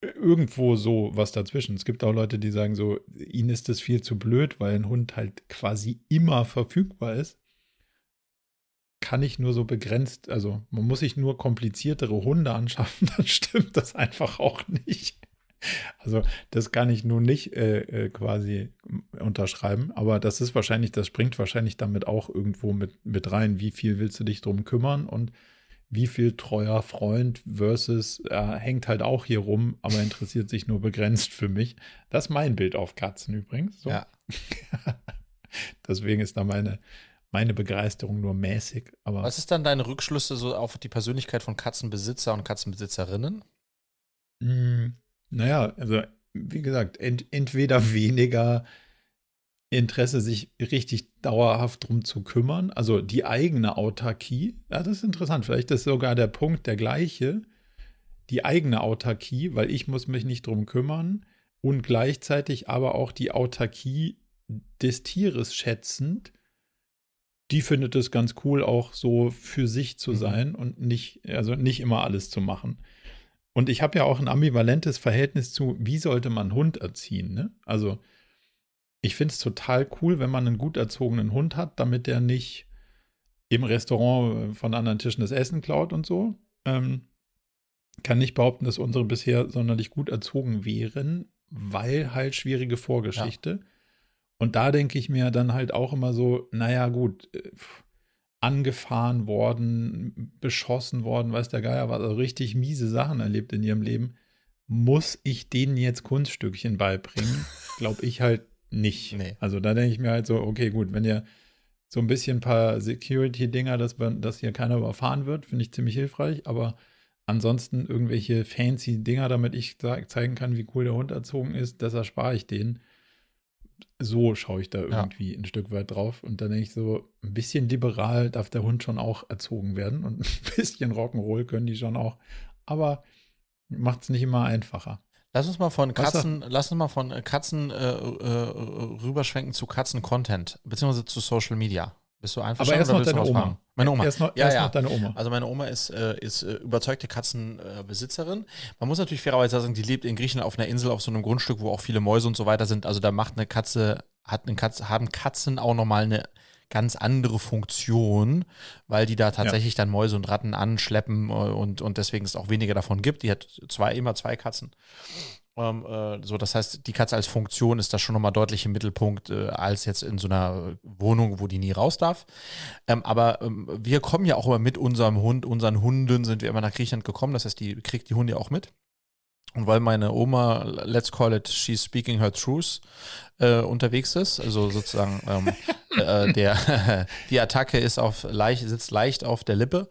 Irgendwo so was dazwischen. Es gibt auch Leute, die sagen so, ihnen ist das viel zu blöd, weil ein Hund halt quasi immer verfügbar ist. Kann ich nur so begrenzt, also man muss sich nur kompliziertere Hunde anschaffen, dann stimmt das einfach auch nicht. Also das kann ich nun nicht äh, äh, quasi unterschreiben, aber das ist wahrscheinlich, das springt wahrscheinlich damit auch irgendwo mit, mit rein. Wie viel willst du dich drum kümmern und wie viel treuer Freund versus äh, hängt halt auch hier rum, aber interessiert sich nur begrenzt für mich. Das ist mein Bild auf Katzen übrigens. So. Ja. Deswegen ist da meine, meine Begeisterung nur mäßig. Aber Was ist dann deine Rückschlüsse so auf die Persönlichkeit von Katzenbesitzer und Katzenbesitzerinnen? Hm, naja, also wie gesagt, ent, entweder weniger Interesse, sich richtig dauerhaft drum zu kümmern, also die eigene Autarkie. Ja, das ist interessant. Vielleicht ist sogar der Punkt der gleiche. Die eigene Autarkie, weil ich muss mich nicht drum kümmern und gleichzeitig aber auch die Autarkie des Tieres schätzend. Die findet es ganz cool, auch so für sich zu mhm. sein und nicht, also nicht immer alles zu machen. Und ich habe ja auch ein ambivalentes Verhältnis zu, wie sollte man Hund erziehen. Ne? Also ich finde es total cool, wenn man einen gut erzogenen Hund hat, damit der nicht im Restaurant von anderen Tischen das Essen klaut und so. Ähm, kann nicht behaupten, dass unsere bisher sonderlich gut erzogen wären, weil halt schwierige Vorgeschichte. Ja. Und da denke ich mir dann halt auch immer so, naja, gut, äh, angefahren worden, beschossen worden, weiß der Geier was, also richtig miese Sachen erlebt in ihrem Leben. Muss ich denen jetzt Kunststückchen beibringen? Glaube ich halt nicht. Nee. Also da denke ich mir halt so, okay, gut, wenn ihr so ein bisschen ein paar Security-Dinger, dass, dass hier keiner überfahren wird, finde ich ziemlich hilfreich, aber ansonsten irgendwelche fancy Dinger, damit ich zeigen kann, wie cool der Hund erzogen ist, das erspare ich denen so schaue ich da irgendwie ja. ein Stück weit drauf. Und dann denke ich so, ein bisschen liberal darf der Hund schon auch erzogen werden und ein bisschen Rock'n'Roll können die schon auch. Aber macht es nicht immer einfacher. Lass uns mal von Katzen, lass uns mal von Katzen äh, äh, rüberschwenken zu Katzen-Content, beziehungsweise zu Social Media. Bist du einfach Aber erst noch deine Oma. Meine Oma. Erst noch, ja, erst ja. noch deine Oma. Also meine Oma ist, äh, ist äh, überzeugte Katzenbesitzerin. Man muss natürlich fairerweise sagen, die lebt in Griechenland auf einer Insel auf so einem Grundstück, wo auch viele Mäuse und so weiter sind. Also da macht eine Katze, hat eine Katze, haben Katzen auch nochmal eine ganz andere Funktion, weil die da tatsächlich dann Mäuse und Ratten anschleppen äh, und, und deswegen es auch weniger davon gibt. Die hat zwei, immer zwei Katzen. Ähm, äh, so, das heißt, die Katze als Funktion ist da schon nochmal deutlich im Mittelpunkt, äh, als jetzt in so einer Wohnung, wo die nie raus darf. Ähm, aber ähm, wir kommen ja auch immer mit unserem Hund, unseren Hunden sind wir immer nach Griechenland gekommen. Das heißt, die kriegt die Hunde auch mit. Und weil meine Oma, let's call it, she's speaking her truth, äh, unterwegs ist, also sozusagen ähm, äh, der, die Attacke ist auf leicht, sitzt leicht auf der Lippe,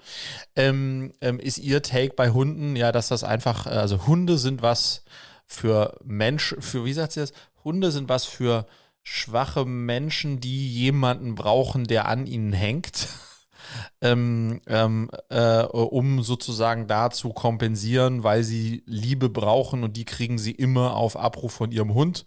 ähm, ähm, ist ihr Take bei Hunden, ja, dass das einfach, also Hunde sind was für Mensch, für, wie sagt sie das? Hunde sind was für schwache Menschen, die jemanden brauchen, der an ihnen hängt. ähm, ähm, äh, um sozusagen da zu kompensieren, weil sie Liebe brauchen und die kriegen sie immer auf Abruf von ihrem Hund.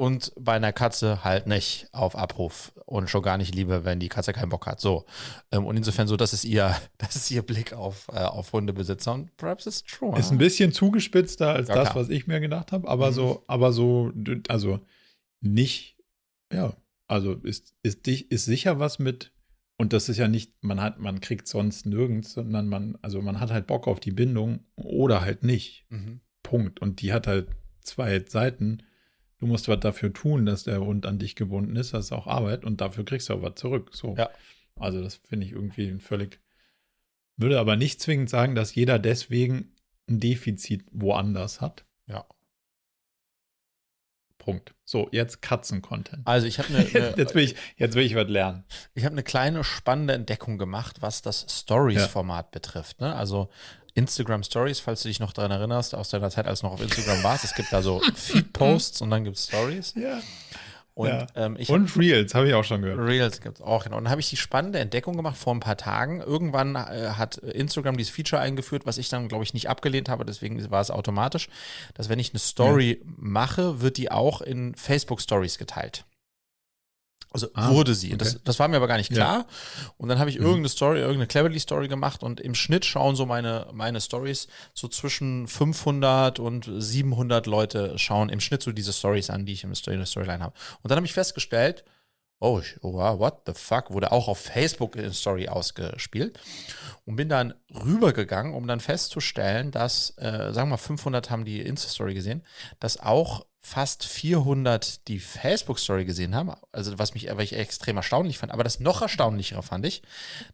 Und bei einer Katze halt nicht auf Abruf und schon gar nicht Liebe, wenn die Katze keinen Bock hat. So. Ähm, und insofern so, das ist ihr, das ist ihr Blick auf, äh, auf Hundebesitzer und perhaps it's true. Ist ein bisschen zugespitzter als Ja, das, klar. was ich mir gedacht habe, aber Mhm. so, aber so, also nicht, ja, also ist, ist, dich- ist sicher was mit, und das ist ja nicht, man hat, man kriegt sonst nirgends, sondern man, also man hat halt Bock auf die Bindung oder halt nicht. Mhm. Punkt. Und die hat halt zwei Seiten. Du musst was dafür tun, dass der Hund an dich gebunden ist. Das ist auch Arbeit und dafür kriegst du auch was zurück. So. Ja. Also, das finde ich irgendwie völlig. Würde aber nicht zwingend sagen, dass jeder deswegen ein Defizit woanders hat. Ja. Punkt. So, jetzt Katzen-Content. Also ich habe eine, Jetzt, jetzt, will ich, jetzt will ich was lernen. Ich habe eine kleine spannende Entdeckung gemacht, was das Stories-Format betrifft. Ne? Also Instagram Stories, falls du dich noch daran erinnerst, aus deiner Zeit, als du noch auf Instagram warst. Es gibt da so Feed-Posts und dann gibt es Stories. Ja. Und Ja. ähm, ich Und Reels, habe ich auch schon gehört. Reels gibt es auch, genau. Und dann habe ich die spannende Entdeckung gemacht vor ein paar Tagen. Irgendwann äh, hat Instagram dieses Feature eingeführt, was ich dann, glaube ich, nicht abgelehnt habe, deswegen war es automatisch, dass wenn ich eine Story mache, wird die auch in Facebook Stories geteilt. Also Ah, wurde sie. okay. Das, das war mir aber gar nicht Ja. klar. Und dann habe ich Mhm. irgendeine Story, irgendeine Cleverly Story gemacht und im Schnitt schauen so meine, meine Stories so zwischen 500 und 700 Leute schauen im Schnitt so diese Stories an, die ich im Story, in der Storyline habe. Und dann habe ich festgestellt, oh, ich- oh, wow, what the fuck, wurde auch auf Facebook in Story ausgespielt und bin dann rübergegangen, um dann festzustellen, dass, äh, sagen wir mal, 500 haben die Insta-Story gesehen, dass auch fast 400 die Facebook-Story gesehen haben, also was mich was ich extrem erstaunlich fand, aber das noch erstaunlichere fand ich,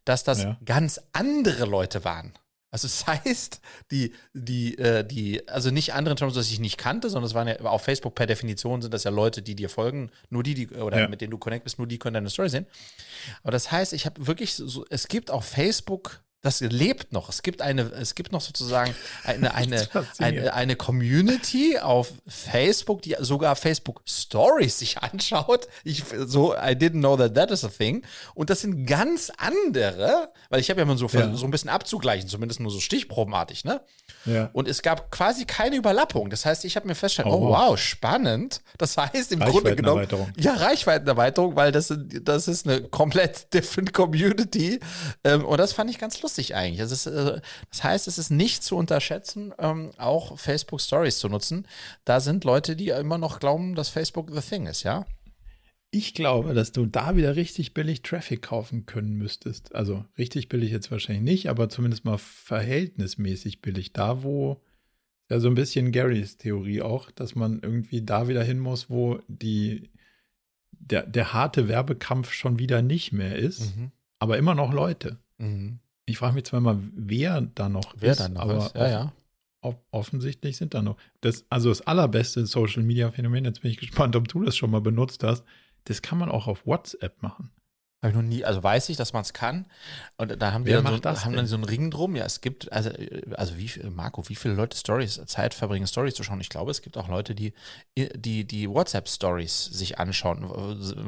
dass das Ja. ganz andere Leute waren. Also es heißt, die, die, äh, die, also nicht andere in terms, dass ich nicht kannte, sondern es waren ja auf Facebook per Definition sind das ja Leute, die dir folgen, nur die, die oder Ja. mit denen du connect bist, nur die können deine Story sehen. Aber das heißt, ich habe wirklich so, es gibt auf Facebook, das lebt noch. Es gibt eine, es gibt noch sozusagen eine, eine, eine, eine Community auf Facebook, die sogar Facebook Stories sich anschaut. Ich so, I didn't know that that is a thing. Und das sind ganz andere, weil ich habe ja immer so, Ja. so ein bisschen abzugleichen, zumindest nur so stichprobenartig, ne? Ja. Und es gab quasi keine Überlappung. Das heißt, ich habe mir festgestellt, Oh, oh, wow. wow, spannend. Das heißt im Grunde genommen. Reichweitenerweiterung. Ja, Reichweitenerweiterung, weil das, das ist eine komplett different Community. Ähm, und das fand ich ganz lustig eigentlich. Das, ist, äh, das heißt, es ist nicht zu unterschätzen, ähm, auch Facebook Stories zu nutzen. Da sind Leute, die immer noch glauben, dass Facebook the thing ist, ja? Ich glaube, dass du da wieder richtig billig Traffic kaufen können müsstest. Also richtig billig jetzt wahrscheinlich nicht, aber zumindest mal verhältnismäßig billig. Da, wo ja so ein bisschen Garys Theorie auch, dass man irgendwie da wieder hin muss, wo die der, der harte Werbekampf schon wieder nicht mehr ist, Mhm. aber immer noch Leute. Mhm. Ich frage mich zwar mal, wer da noch Wer ist, dann noch aber ist? Ja, ja. off- offensichtlich sind da noch. Das, also das allerbeste Social Media Phänomen, jetzt bin ich gespannt, ob du das schon mal benutzt hast, das kann man auch auf WhatsApp machen. Habe ich noch nie, also weiß ich, dass man es kann. Und da haben wir dann, so, haben dann so einen Ring drum. Ja, es gibt, also, also wie Marco, wie viele Leute Stories, Zeit verbringen, Stories zu schauen? Ich glaube, es gibt auch Leute, die die, die WhatsApp-Stories sich anschauen.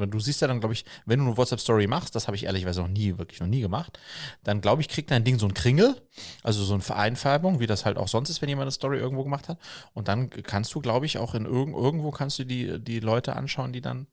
Du siehst ja dann, glaube ich, wenn du eine WhatsApp-Story machst, das habe ich ehrlicherweise noch nie, wirklich noch nie gemacht, dann glaube ich, kriegt dein Ding so ein Kringel, also so eine Vereinfärbung, wie das halt auch sonst ist, wenn jemand eine Story irgendwo gemacht hat. Und dann kannst du, glaube ich, auch in irg irgendwo kannst du die, die Leute anschauen, die dann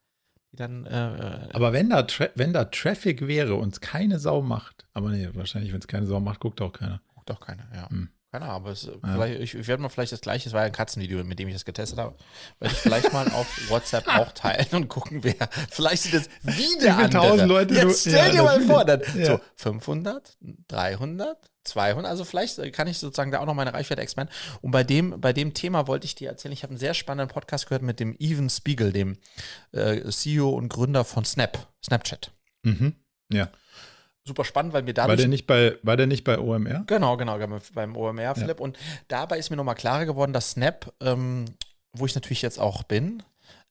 dann. Äh, aber wenn da, wenn da Traffic wäre und es keine Sau macht, aber nee, wahrscheinlich, wenn es keine Sau macht, guckt auch keiner. Guckt auch keiner, ja. Hm. Keine Ahnung, aber es, ja. ich, ich werde mal vielleicht das gleiche, es war ja ein Katzenvideo, mit dem ich das getestet habe, werde ich vielleicht mal auf WhatsApp auch teilen und gucken, wer, vielleicht sieht es wieder andere. Leute Jetzt stell dir ja, mal vor, dann ja. so 500, 300, 200. Also vielleicht äh, kann ich sozusagen da auch noch meine Reichweite expanden. Und bei dem, bei dem Thema wollte ich dir erzählen, ich habe einen sehr spannenden Podcast gehört mit dem Even Spiegel, dem äh, CEO und Gründer von Snap, Snapchat. Mhm. Ja. Super spannend, weil mir da. War der nicht bei, war der nicht bei OMR? Genau, genau, beim OMR, Philipp. Ja. Und dabei ist mir nochmal klarer geworden, dass Snap, ähm, wo ich natürlich jetzt auch bin,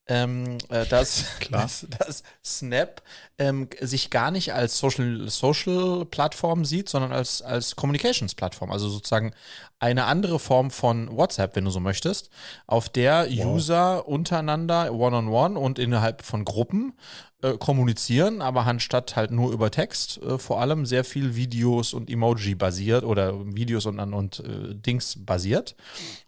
ähm, äh, dass, dass, dass, Snap ähm, sich gar nicht als Social, Social Plattform sieht, sondern als, als Communications Plattform. Also sozusagen eine andere Form von WhatsApp, wenn du so möchtest, auf der wow. User untereinander one-on-one -on -one und innerhalb von Gruppen äh, kommunizieren, aber anstatt halt nur über Text, äh, vor allem sehr viel Videos und Emoji basiert oder Videos und, und äh, Dings basiert.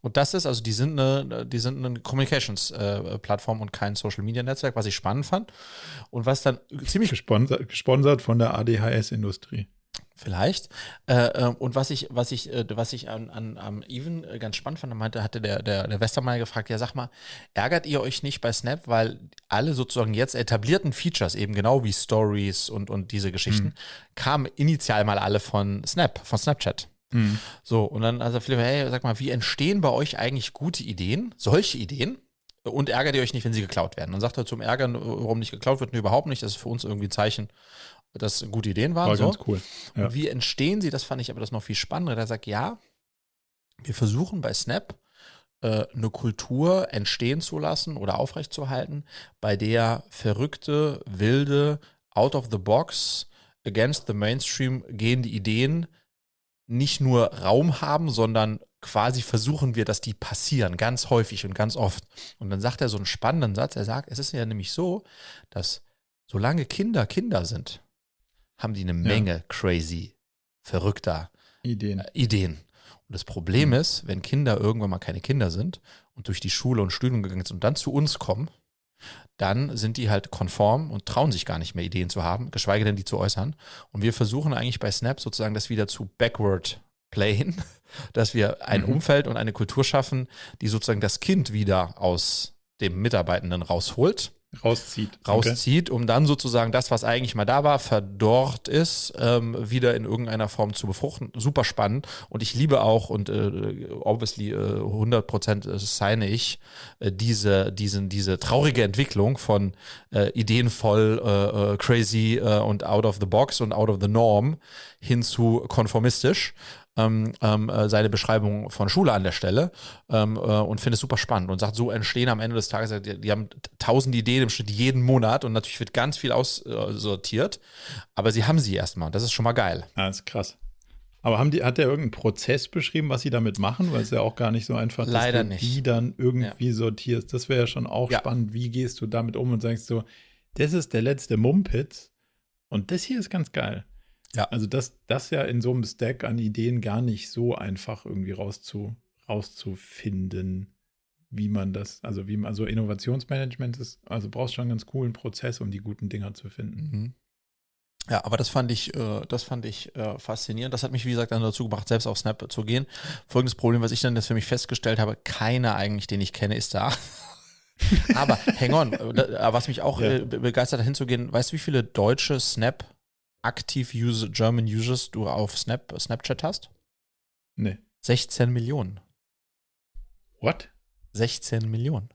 Und das ist, also die sind eine, die sind eine Communications-Plattform äh, und kein Social-Media-Netzwerk, was ich spannend fand. Und was dann ziemlich. Gesponsert, gesponsert von der ADHS-Industrie. Vielleicht. Äh, äh, und was ich, was ich, äh, was ich an, an, am Even äh, ganz spannend fand, meinte, hatte der, der, der Westermeier gefragt, ja, sag mal, ärgert ihr euch nicht bei Snap, weil alle sozusagen jetzt etablierten Features, eben genau wie Stories und, und diese Geschichten, mhm. kamen initial mal alle von Snap, von Snapchat. Mhm. So, und dann, also Philipp, hey, sag mal, wie entstehen bei euch eigentlich gute Ideen, solche Ideen? Und ärgert ihr euch nicht, wenn sie geklaut werden? Und sagt er zum Ärgern, warum nicht geklaut wird, nee, überhaupt nicht. Das ist für uns irgendwie ein Zeichen, das gute Ideen waren. War so. ganz cool. Ja. Und wie entstehen sie? Das fand ich aber das noch viel spannender. Der sagt, ja, wir versuchen bei Snap äh, eine Kultur entstehen zu lassen oder aufrechtzuerhalten, bei der verrückte, wilde, out of the box, against the mainstream gehende Ideen nicht nur Raum haben, sondern quasi versuchen wir, dass die passieren, ganz häufig und ganz oft. Und dann sagt er so einen spannenden Satz, er sagt, es ist ja nämlich so, dass solange Kinder Kinder sind, haben die eine Menge ja. crazy, verrückter Ideen. Äh, Ideen. Und das Problem mhm. ist, wenn Kinder irgendwann mal keine Kinder sind und durch die Schule und Studium gegangen sind und dann zu uns kommen, dann sind die halt konform und trauen sich gar nicht mehr Ideen zu haben, geschweige denn die zu äußern. Und wir versuchen eigentlich bei Snap sozusagen das wieder zu backward playen, dass wir ein mhm. Umfeld und eine Kultur schaffen, die sozusagen das Kind wieder aus dem Mitarbeitenden rausholt rauszieht. Rauszieht, okay. um dann sozusagen das, was eigentlich mal da war, verdorrt ist, ähm, wieder in irgendeiner Form zu befruchten. Super spannend. Und ich liebe auch, und äh, obviously äh, 100% äh, signe ich, äh, diese, diesen, diese traurige Entwicklung von äh, ideenvoll, äh, äh crazy äh, und out of the box und out of the norm hin zu konformistisch ähm, ähm, äh, seine Beschreibung von Schule an der Stelle ähm, äh, und finde es super spannend und sagt, so entstehen am Ende des Tages, die, die haben tausend Ideen im Schnitt jeden Monat und natürlich wird ganz viel aussortiert, aber sie haben sie erstmal. Das ist schon mal geil. Ja, das ist krass. Aber haben die, hat der irgendeinen Prozess beschrieben, was sie damit machen? Weil es ja auch gar nicht so einfach ist, dass du nicht. die dann irgendwie ja. sortierst. Das wäre ja schon auch ja. spannend. Wie gehst du damit um und sagst so, das ist der letzte Mumpitz und das hier ist ganz geil. Ja. Also das, das ja in so einem Stack an Ideen gar nicht so einfach irgendwie rauszu, rauszufinden, wie man das, also wie man, also Innovationsmanagement ist, also brauchst schon einen ganz coolen Prozess, um die guten Dinger zu finden. Mhm. Ja, aber das fand ich, äh, das fand ich äh, faszinierend. Das hat mich, wie gesagt, dann dazu gebracht, selbst auf Snap zu gehen. Folgendes Problem, was ich dann jetzt für mich festgestellt habe, keiner eigentlich, den ich kenne, ist da. aber hang on, äh, was mich auch ja. äh, begeistert hat hinzugehen, weißt du, wie viele deutsche Snap aktiv use, German Users du auf Snap, Snapchat hast? Nee. 16 Millionen. What? 16 Millionen.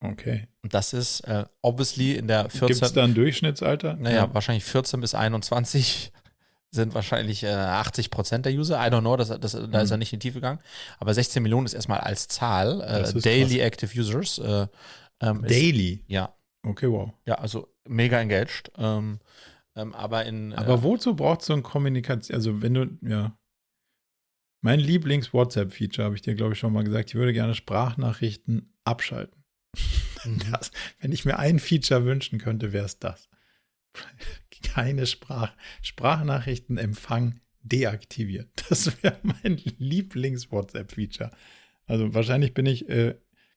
Okay. Und das ist äh, obviously in der 14. Gibt es da ein Durchschnittsalter? Naja, ja. wahrscheinlich 14 bis 21 sind wahrscheinlich äh, 80 Prozent der User. I don't know, das, das, mhm. da ist er nicht in die Tiefe gegangen. Aber 16 Millionen ist erstmal als Zahl. Äh, Daily krass. Active Users. Äh, ähm, Daily? Ist, ja. Okay, wow. Ja, also mega engaged. Ähm, ähm, aber in. Aber äh, wozu braucht so ein Kommunikation? Also, wenn du, ja. Mein Lieblings-WhatsApp-Feature, habe ich dir, glaube ich, schon mal gesagt, ich würde gerne Sprachnachrichten abschalten. Mhm. Das, wenn ich mir ein Feature wünschen könnte, wäre es das. Keine Sprach Sprachnachrichtenempfang deaktiviert. Das wäre mein Lieblings-WhatsApp-Feature. Also wahrscheinlich bin ich äh,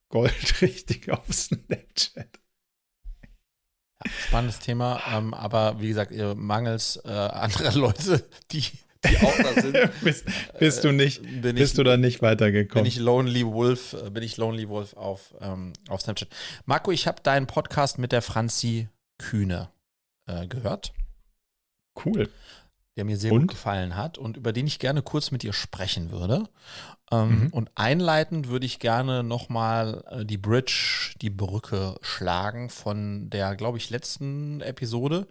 goldrichtig auf Snapchat. Spannendes Thema, ähm, aber wie gesagt, mangels äh, anderer Leute, die, die auch da sind. bist, bist, du nicht, äh, bist ich, du da nicht weitergekommen? Bin ich Lonely Wolf, äh, bin ich Lonely Wolf auf, ähm, auf Snapchat. Marco, ich habe deinen Podcast mit der Franzi Kühne äh, gehört. Cool der mir sehr und? gut gefallen hat und über den ich gerne kurz mit dir sprechen würde. Ähm, mhm. Und einleitend würde ich gerne nochmal äh, die Bridge, die Brücke schlagen von der, glaube ich, letzten Episode,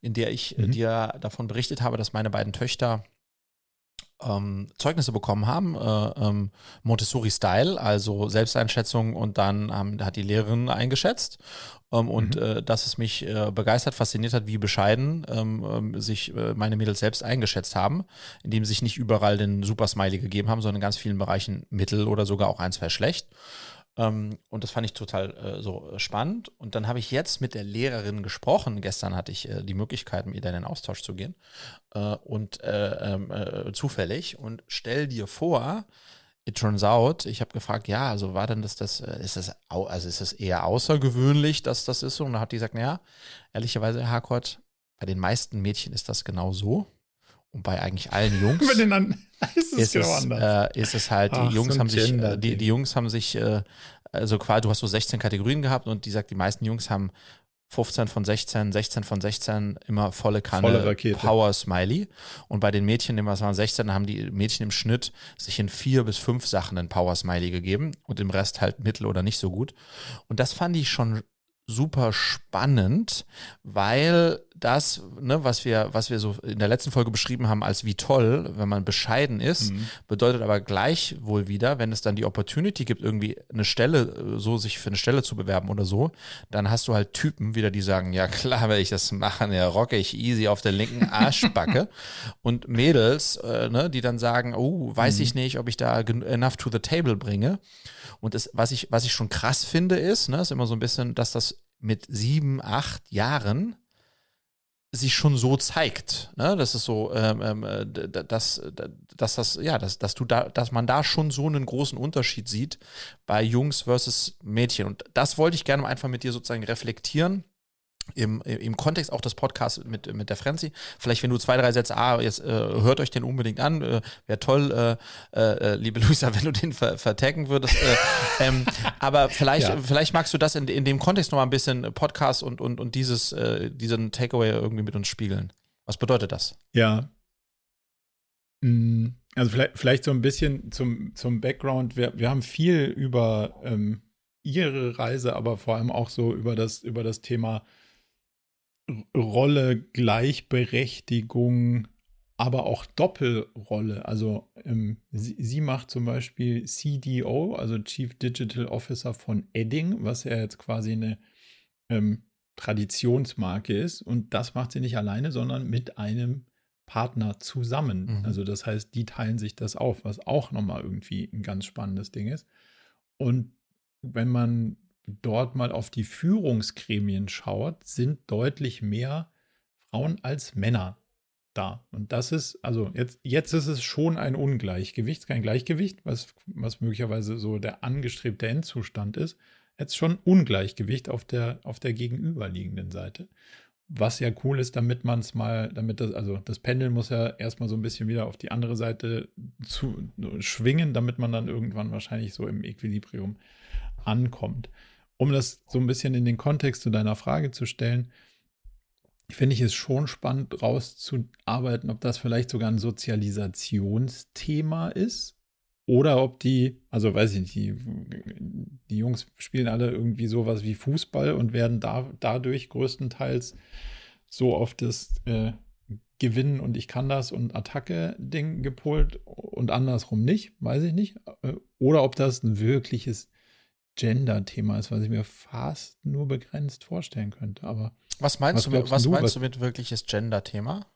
in der ich äh, mhm. dir davon berichtet habe, dass meine beiden Töchter ähm, Zeugnisse bekommen haben, äh, ähm, Montessori-Style, also Selbsteinschätzung und dann ähm, hat die Lehrerin eingeschätzt ähm, und mhm. äh, dass es mich äh, begeistert, fasziniert hat, wie bescheiden ähm, ähm, sich äh, meine Mädels selbst eingeschätzt haben, indem sie sich nicht überall den Super-Smiley gegeben haben, sondern in ganz vielen Bereichen mittel oder sogar auch ein, zwei schlecht. Ähm, und das fand ich total äh, so spannend. Und dann habe ich jetzt mit der Lehrerin gesprochen. Gestern hatte ich äh, die Möglichkeit, mit ihr in den Austausch zu gehen. Äh, und äh, ähm, äh, zufällig. Und stell dir vor, it turns out, ich habe gefragt, ja, also war denn das, das, äh, ist das, also ist das eher außergewöhnlich, dass das ist so? Und dann hat die gesagt, naja, ehrlicherweise, Herr Harcourt, bei den meisten Mädchen ist das genau so. Und bei eigentlich allen Jungs ist es, ist, genau es äh, ist es halt, Ach, die Jungs haben sich, äh, die, die Jungs haben sich, äh, also quasi, du hast so 16 Kategorien gehabt und die sagt, die meisten Jungs haben 15 von 16, 16 von 16 immer volle Kanne volle Power Smiley. Und bei den Mädchen, was waren 16, haben die Mädchen im Schnitt sich in vier bis fünf Sachen einen Power Smiley gegeben und im Rest halt mittel oder nicht so gut. Und das fand ich schon super spannend, weil das, ne, was wir, was wir so in der letzten Folge beschrieben haben, als wie toll, wenn man bescheiden ist, mhm. bedeutet aber gleich wohl wieder, wenn es dann die Opportunity gibt, irgendwie eine Stelle, so sich für eine Stelle zu bewerben oder so, dann hast du halt Typen wieder, die sagen, ja klar, werde ich das machen, ja, rocke ich easy auf der linken Arschbacke. und Mädels, äh, ne, die dann sagen, oh, weiß mhm. ich nicht, ob ich da enough to the table bringe. Und das, was ich, was ich schon krass finde, ist, ne, ist immer so ein bisschen, dass das mit sieben, acht Jahren sich schon so zeigt, ne? Das ist so, ähm, ähm äh, dass, dass das, ja, dass, dass du da, dass man da schon so einen großen Unterschied sieht bei Jungs versus Mädchen. Und das wollte ich gerne einfach mit dir sozusagen reflektieren im, im Kontext auch des Podcasts mit, mit der Frenzy. Vielleicht, wenn du zwei, drei Sätze, ah, jetzt äh, hört euch den unbedingt an. Äh, Wäre toll, äh, äh, liebe Luisa, wenn du den ver vertaggen würdest. Äh, ähm, aber vielleicht, ja. vielleicht magst du das in, in dem Kontext noch mal ein bisschen Podcast und, und, und dieses, äh, diesen Takeaway irgendwie mit uns spiegeln. Was bedeutet das? Ja. Mm, also vielleicht, vielleicht so ein bisschen zum, zum Background. Wir, wir haben viel über ähm, ihre Reise, aber vor allem auch so über das, über das Thema Rolle, Gleichberechtigung, aber auch Doppelrolle. Also ähm, sie, sie, macht zum Beispiel CDO, also Chief Digital Officer von Edding, was ja jetzt quasi eine ähm, Traditionsmarke ist. Und das macht sie nicht alleine, sondern mit einem Partner zusammen. Mhm. Also das heißt, die teilen sich das auf, was auch nochmal irgendwie ein ganz spannendes Ding ist. Und wenn man dort mal auf die Führungsgremien schaut, sind deutlich mehr Frauen als Männer da. Und das ist, also jetzt, jetzt ist es schon ein Ungleichgewicht, kein Gleichgewicht, was, was möglicherweise so der angestrebte Endzustand ist. Jetzt schon Ungleichgewicht auf der, auf der gegenüberliegenden Seite. Was ja cool ist, damit man es mal, damit das, also das Pendel muss ja erstmal so ein bisschen wieder auf die andere Seite zu schwingen, damit man dann irgendwann wahrscheinlich so im Equilibrium ankommt um das so ein bisschen in den Kontext zu deiner Frage zu stellen, finde ich es schon spannend rauszuarbeiten, ob das vielleicht sogar ein Sozialisationsthema ist oder ob die, also weiß ich nicht, die, die Jungs spielen alle irgendwie sowas wie Fußball und werden da, dadurch größtenteils so auf das äh, Gewinnen und ich kann das und Attacke-Ding gepolt und andersrum nicht, weiß ich nicht. Äh, oder ob das ein wirkliches Gender-Thema ist, was ich mir fast nur begrenzt vorstellen könnte. Aber was meinst, was du, mit, was du, meinst was, du mit wirkliches Gender-Thema?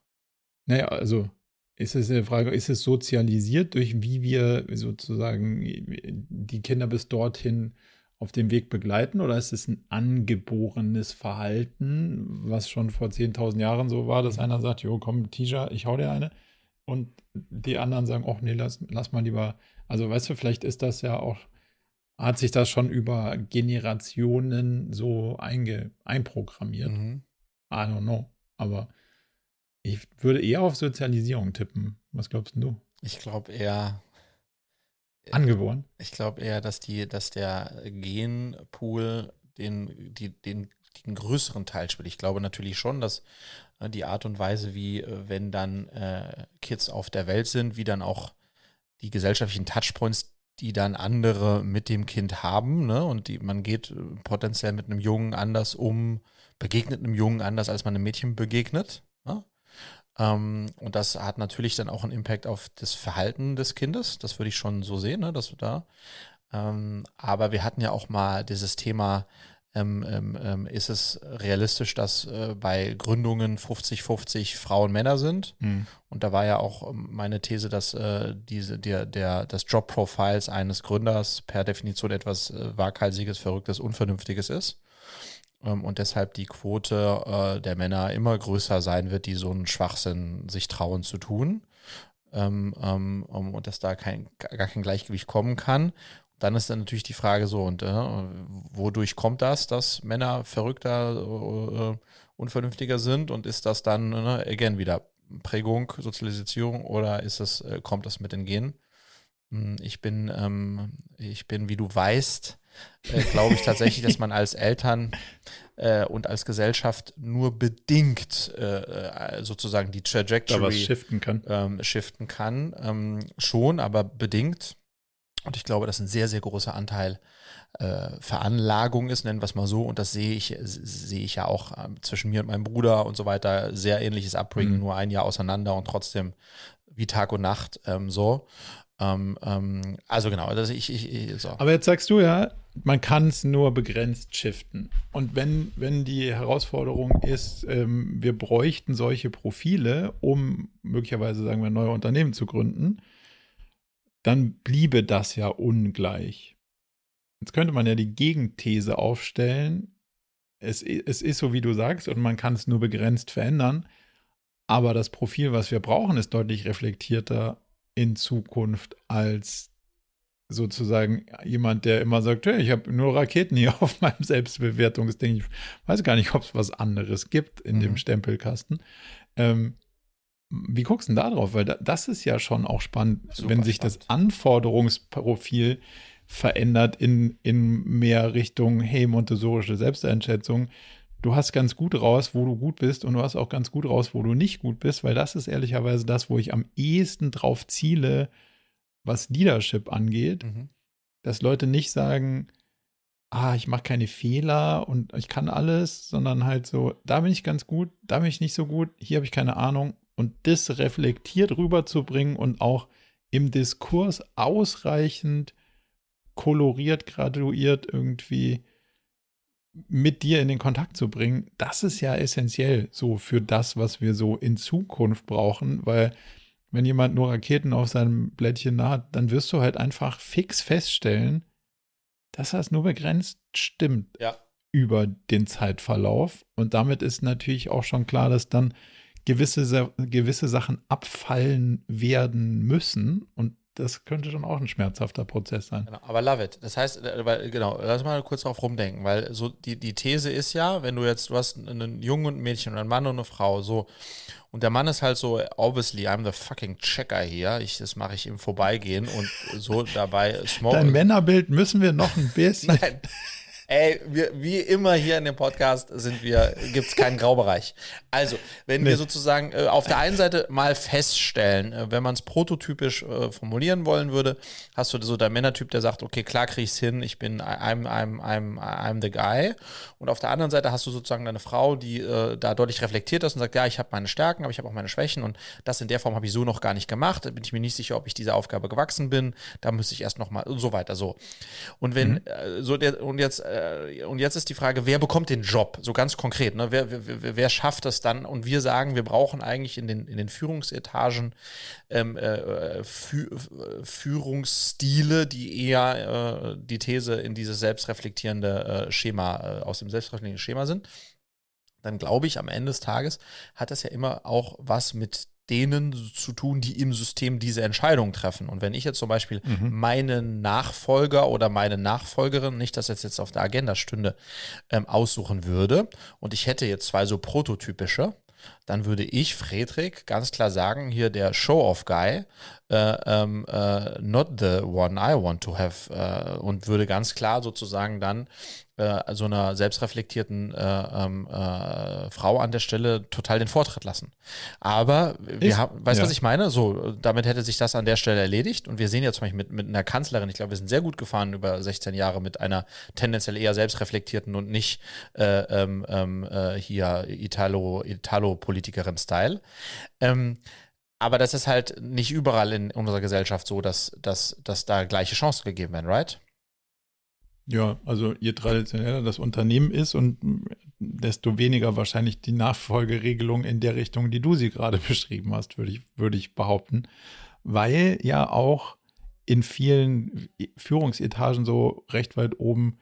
Naja, also ist es eine Frage, ist es sozialisiert durch wie wir sozusagen die Kinder bis dorthin auf dem Weg begleiten oder ist es ein angeborenes Verhalten, was schon vor 10.000 Jahren so war, dass einer sagt, jo, komm, Tisha, ich hau dir eine und die anderen sagen, ach nee, lass, lass mal lieber, also weißt du, vielleicht ist das ja auch, hat sich das schon über Generationen so einge, einprogrammiert. Mhm. I don't know, aber ich würde eher auf Sozialisierung tippen. Was glaubst du? Ich glaube eher. Äh, Angeboren? Ich glaube eher, dass die, dass der Genpool den, die, den, den größeren Teil spielt. Ich glaube natürlich schon, dass äh, die Art und Weise, wie äh, wenn dann äh, Kids auf der Welt sind, wie dann auch die gesellschaftlichen Touchpoints, die dann andere mit dem Kind haben, ne? Und die, man geht potenziell mit einem Jungen anders um, begegnet einem Jungen anders, als man einem Mädchen begegnet. Ne? Ähm, und das hat natürlich dann auch einen Impact auf das Verhalten des Kindes. Das würde ich schon so sehen, ne, dass du da. Ähm, aber wir hatten ja auch mal dieses Thema, ähm, ähm, ähm ist es realistisch, dass äh, bei Gründungen 50-50 Frauen Männer sind? Mhm. Und da war ja auch ähm, meine These, dass äh, diese, der, der, das Job-Profiles eines Gründers per Definition etwas äh, waghalsiges, verrücktes, unvernünftiges ist ähm, und deshalb die Quote äh, der Männer immer größer sein wird, die so einen Schwachsinn sich trauen zu tun ähm, ähm, und dass da kein, gar kein Gleichgewicht kommen kann. Dann ist dann natürlich die Frage so, und äh, wodurch kommt das, dass Männer verrückter, äh, unvernünftiger sind und ist das dann, äh, again, wieder Prägung, Sozialisierung oder ist es, äh, kommt das mit den Genen? Hm, ich bin, ähm, ich bin, wie du weißt, äh, glaube ich tatsächlich, dass man als Eltern äh, und als Gesellschaft nur bedingt äh, äh sozusagen die Trajectory shiften kann. Ähm, shiften kann. Ähm, schon, aber bedingt. Und ich glaube, dass ein sehr, sehr großer Anteil äh, Veranlagung ist, nennen wir es mal so. Und das sehe ich, sehe ich ja auch äh, zwischen mir und meinem Bruder und so weiter. Sehr ähnliches Upbringing, mhm. nur ein Jahr auseinander und trotzdem wie Tag und Nacht ähm, so. Ähm, ähm, also genau, also ich, ich, ich so. Aber jetzt sagst du ja, man kann es nur begrenzt shiften. Und wenn, wenn die Herausforderung ist, ähm, wir bräuchten solche Profile, um möglicherweise, sagen wir, neue Unternehmen zu gründen, dann bliebe das ja ungleich. Jetzt könnte man ja die Gegenthese aufstellen, es, es ist so, wie du sagst, und man kann es nur begrenzt verändern, aber das Profil, was wir brauchen, ist deutlich reflektierter in Zukunft als sozusagen jemand, der immer sagt, hey, ich habe nur Raketen hier auf meinem Selbstbewertungsding. Ich weiß gar nicht, ob es was anderes gibt in mhm. dem Stempelkasten. Ähm, wie guckst du denn da drauf? Weil da, das ist ja schon auch spannend, Super wenn sich spannend. das Anforderungsprofil verändert in, in mehr Richtung, hey, montessorische Selbsteinschätzung. Du hast ganz gut raus, wo du gut bist und du hast auch ganz gut raus, wo du nicht gut bist, weil das ist ehrlicherweise das, wo ich am ehesten drauf ziele, was Leadership angeht, mhm. dass Leute nicht sagen, ah, ich mache keine Fehler und ich kann alles, sondern halt so, da bin ich ganz gut, da bin ich nicht so gut, hier habe ich keine Ahnung und das reflektiert rüberzubringen und auch im Diskurs ausreichend koloriert, graduiert irgendwie mit dir in den Kontakt zu bringen, das ist ja essentiell so für das, was wir so in Zukunft brauchen, weil wenn jemand nur Raketen auf seinem Blättchen hat, dann wirst du halt einfach fix feststellen, dass das nur begrenzt stimmt ja. über den Zeitverlauf. Und damit ist natürlich auch schon klar, dass dann gewisse, gewisse Sachen abfallen werden müssen. Und das könnte schon auch ein schmerzhafter Prozess sein. Genau, aber love it. Das heißt, äh, weil, genau, lass mal kurz drauf rumdenken, weil so die, die These ist ja, wenn du jetzt, du hast einen Jungen und ein Mädchen und einen Mann und eine Frau, so, und der Mann ist halt so, obviously, I'm the fucking Checker hier. Ich, das mache ich im Vorbeigehen und so dabei smoke. Dein Männerbild müssen wir noch ein bisschen. Nein. Ey, wir, wie immer hier in dem Podcast sind wir, gibt es keinen Graubereich. Also, wenn nee. wir sozusagen äh, auf der einen Seite mal feststellen, äh, wenn man es prototypisch äh, formulieren wollen würde, hast du so der Männertyp, der sagt, okay, klar krieg ich's hin, ich bin I'm, I'm, I'm, I'm the guy. Und auf der anderen Seite hast du sozusagen deine Frau, die äh, da deutlich reflektiert ist und sagt, ja, ich habe meine Stärken, aber ich habe auch meine Schwächen und das in der Form habe ich so noch gar nicht gemacht. Da bin ich mir nicht sicher, ob ich dieser Aufgabe gewachsen bin. Da müsste ich erst noch mal und so weiter so. Und wenn mhm. äh, so der und jetzt äh, und jetzt ist die Frage, wer bekommt den Job? So ganz konkret, ne? Wer, wer, wer schafft das dann? Und wir sagen, wir brauchen eigentlich in den in den Führungsetagen ähm, äh, Fü Führungsstile, die eher äh, die These in dieses selbstreflektierende äh, Schema äh, aus dem selbstreflektierenden Schema sind dann glaube ich, am Ende des Tages hat das ja immer auch was mit denen zu tun, die im System diese Entscheidung treffen. Und wenn ich jetzt zum Beispiel mhm. meinen Nachfolger oder meine Nachfolgerin, nicht, dass jetzt jetzt auf der Agenda stünde, ähm, aussuchen würde und ich hätte jetzt zwei so prototypische, dann würde ich, Friedrich, ganz klar sagen, hier der Show-off-Guy, äh, ähm, äh, not the one I want to have äh, und würde ganz klar sozusagen dann äh, so einer selbstreflektierten äh, ähm, äh, Frau an der Stelle total den Vortritt lassen. Aber wir haben, weißt du, ja. was ich meine? So, damit hätte sich das an der Stelle erledigt. Und wir sehen ja zum Beispiel mit, mit einer Kanzlerin, ich glaube, wir sind sehr gut gefahren über 16 Jahre mit einer tendenziell eher selbstreflektierten und nicht äh, ähm, ähm, äh, hier Italo, Italo-Politikerin-Style. Ähm, aber das ist halt nicht überall in unserer Gesellschaft so, dass, dass, dass da gleiche Chancen gegeben werden, right? Ja, also je traditioneller das Unternehmen ist und desto weniger wahrscheinlich die Nachfolgeregelung in der Richtung, die du sie gerade beschrieben hast, würde ich, würde ich behaupten. Weil ja auch in vielen Führungsetagen so recht weit oben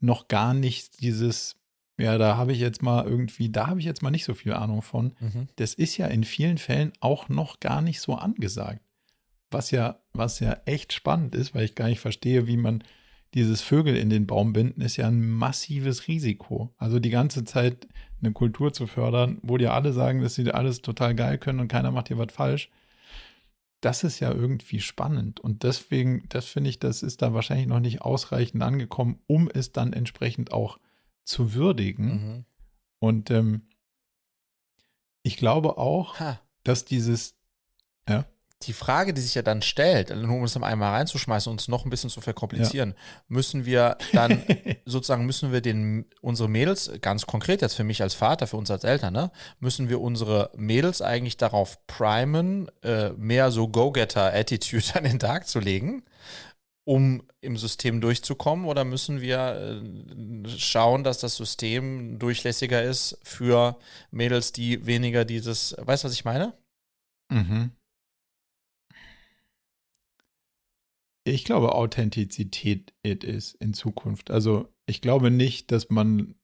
noch gar nicht dieses, ja, da habe ich jetzt mal irgendwie, da habe ich jetzt mal nicht so viel Ahnung von. Mhm. Das ist ja in vielen Fällen auch noch gar nicht so angesagt. Was ja, was ja echt spannend ist, weil ich gar nicht verstehe, wie man dieses Vögel in den Baum binden ist ja ein massives Risiko. Also die ganze Zeit eine Kultur zu fördern, wo dir alle sagen, dass sie alles total geil können und keiner macht dir was falsch. Das ist ja irgendwie spannend. Und deswegen, das finde ich, das ist da wahrscheinlich noch nicht ausreichend angekommen, um es dann entsprechend auch zu würdigen. Mhm. Und ähm, ich glaube auch, ha. dass dieses, ja die Frage, die sich ja dann stellt, nur um es dann einmal reinzuschmeißen und es noch ein bisschen zu verkomplizieren, ja. müssen wir dann sozusagen, müssen wir den, unsere Mädels, ganz konkret jetzt für mich als Vater, für uns als Eltern, ne, müssen wir unsere Mädels eigentlich darauf primen, äh, mehr so Go-Getter-Attitude an den Tag zu legen, um im System durchzukommen, oder müssen wir äh, schauen, dass das System durchlässiger ist für Mädels, die weniger dieses, weißt du, was ich meine? Mhm. Ich glaube, Authentizität it is in Zukunft. Also ich glaube nicht, dass man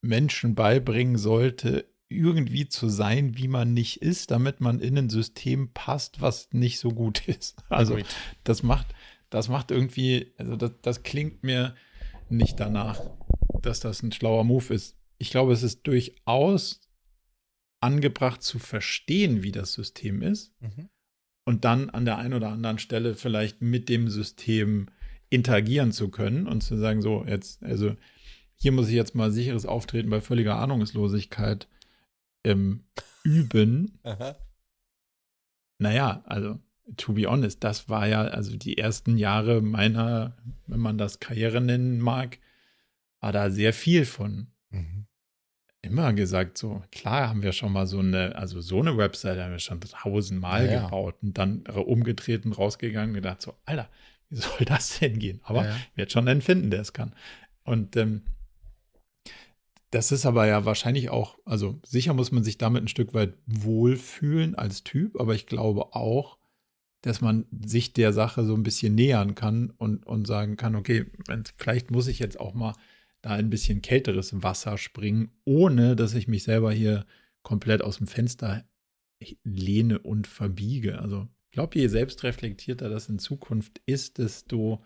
Menschen beibringen sollte, irgendwie zu sein, wie man nicht ist, damit man in ein System passt, was nicht so gut ist. Also das macht, das macht irgendwie, also das, das klingt mir nicht danach, dass das ein schlauer Move ist. Ich glaube, es ist durchaus angebracht zu verstehen, wie das System ist. Mhm und dann an der einen oder anderen Stelle vielleicht mit dem System interagieren zu können und zu sagen, so, jetzt, also hier muss ich jetzt mal sicheres Auftreten bei völliger Ahnungslosigkeit ähm, üben. Aha. Naja, also to be honest, das war ja, also die ersten Jahre meiner, wenn man das Karriere nennen mag, war da sehr viel von. Mhm immer gesagt, so, klar haben wir schon mal so eine, also so eine Website haben wir schon tausendmal ja, gebaut ja. und dann umgedreht und rausgegangen und gedacht, so, Alter, wie soll das denn gehen? Aber ja, ja. wird schon einen finden, der es kann. Und ähm, das ist aber ja wahrscheinlich auch, also sicher muss man sich damit ein Stück weit wohlfühlen als Typ, aber ich glaube auch, dass man sich der Sache so ein bisschen nähern kann und, und sagen kann, okay, vielleicht muss ich jetzt auch mal da ein bisschen kälteres Wasser springen, ohne dass ich mich selber hier komplett aus dem Fenster lehne und verbiege. Also ich glaube, je selbstreflektierter das in Zukunft ist, desto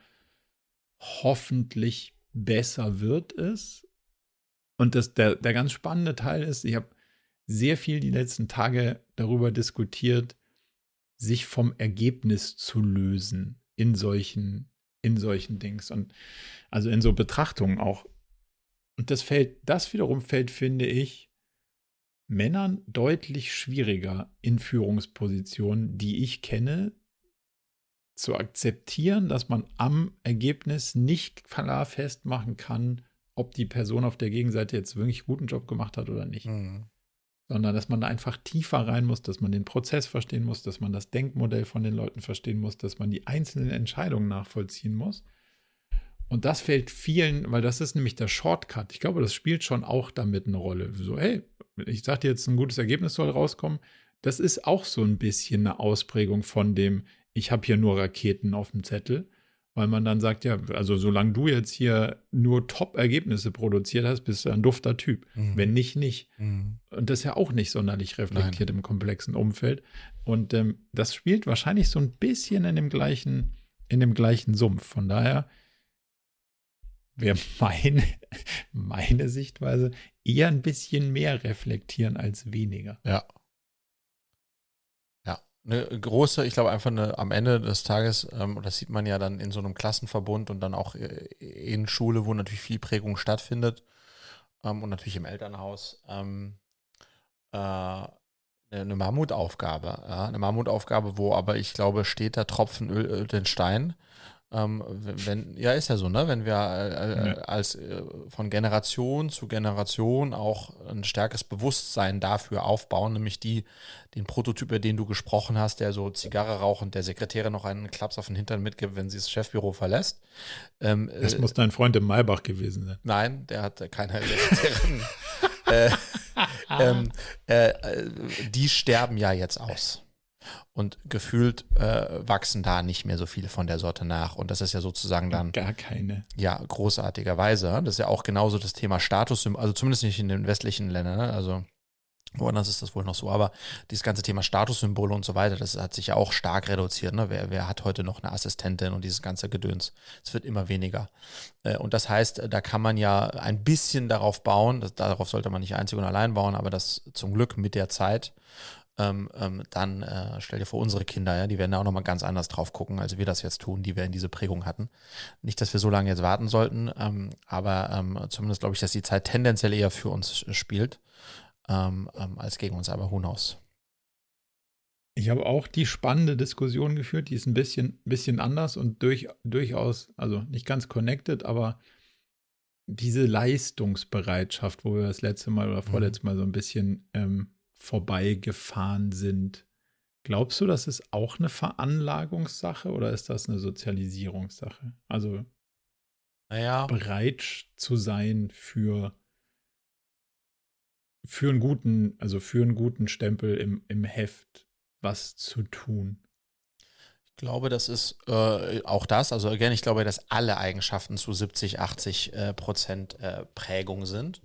hoffentlich besser wird es. Und das, der, der ganz spannende Teil ist, ich habe sehr viel die letzten Tage darüber diskutiert, sich vom Ergebnis zu lösen in solchen, in solchen Dings. Und also in so Betrachtungen auch und das fällt, das wiederum fällt, finde ich, Männern deutlich schwieriger in Führungspositionen, die ich kenne, zu akzeptieren, dass man am Ergebnis nicht klar festmachen kann, ob die Person auf der Gegenseite jetzt wirklich guten Job gemacht hat oder nicht. Mhm. Sondern dass man da einfach tiefer rein muss, dass man den Prozess verstehen muss, dass man das Denkmodell von den Leuten verstehen muss, dass man die einzelnen Entscheidungen nachvollziehen muss. Und das fällt vielen, weil das ist nämlich der Shortcut. Ich glaube, das spielt schon auch damit eine Rolle. So, hey, ich sage dir jetzt, ein gutes Ergebnis soll rauskommen. Das ist auch so ein bisschen eine Ausprägung von dem, ich habe hier nur Raketen auf dem Zettel, weil man dann sagt, ja, also solange du jetzt hier nur Top-Ergebnisse produziert hast, bist du ein dufter Typ. Mhm. Wenn nicht, nicht. Mhm. Und das ist ja auch nicht sonderlich reflektiert Nein. im komplexen Umfeld. Und ähm, das spielt wahrscheinlich so ein bisschen in dem gleichen, in dem gleichen Sumpf. Von daher wäre meine, meine Sichtweise eher ein bisschen mehr reflektieren als weniger. Ja, eine große, ich glaube einfach eine, am Ende des Tages, ähm, das sieht man ja dann in so einem Klassenverbund und dann auch äh, in Schule, wo natürlich viel Prägung stattfindet ähm, und natürlich im Elternhaus, ähm, äh, eine Mammutaufgabe. Ja? Eine Mammutaufgabe, wo aber ich glaube, steht der Tropfen Öl den Stein. Ähm, wenn, ja, ist ja so, ne? Wenn wir äh, ja. als äh, von Generation zu Generation auch ein stärkeres Bewusstsein dafür aufbauen, nämlich die, den Prototyp, über den du gesprochen hast, der so Zigarre rauchend der Sekretärin noch einen Klaps auf den Hintern mitgibt, wenn sie das Chefbüro verlässt. Ähm, das äh, muss dein Freund im Maybach gewesen sein. Nein, der hat keine Sekretärin. äh, ähm, äh, die sterben ja jetzt aus. Und gefühlt äh, wachsen da nicht mehr so viele von der Sorte nach. Und das ist ja sozusagen dann. Gar keine. Ja, großartigerweise. Das ist ja auch genauso das Thema Status, also zumindest nicht in den westlichen Ländern. Ne? Also Woanders ist das wohl noch so, aber dieses ganze Thema Statussymbole und so weiter, das hat sich ja auch stark reduziert. Ne? Wer, wer hat heute noch eine Assistentin und dieses ganze Gedöns? Es wird immer weniger. Äh, und das heißt, da kann man ja ein bisschen darauf bauen, das, darauf sollte man nicht einzig und allein bauen, aber das zum Glück mit der Zeit ähm, ähm, dann äh, stell dir vor, unsere Kinder, ja, die werden da auch nochmal ganz anders drauf gucken, als wir das jetzt tun, die wir in diese Prägung hatten. Nicht, dass wir so lange jetzt warten sollten, ähm, aber ähm, zumindest glaube ich, dass die Zeit tendenziell eher für uns spielt, ähm, ähm, als gegen uns, aber who knows. Ich habe auch die spannende Diskussion geführt, die ist ein bisschen, bisschen anders und durch, durchaus, also nicht ganz connected, aber diese Leistungsbereitschaft, wo wir das letzte Mal oder vorletzte mhm. Mal so ein bisschen ähm, vorbeigefahren sind. Glaubst du, das ist auch eine Veranlagungssache oder ist das eine Sozialisierungssache? Also naja. bereit zu sein für, für einen guten, also für einen guten Stempel im, im Heft was zu tun. Ich glaube, das ist äh, auch das. Also again, ich glaube, dass alle Eigenschaften zu 70, 80 äh, Prozent äh, Prägung sind.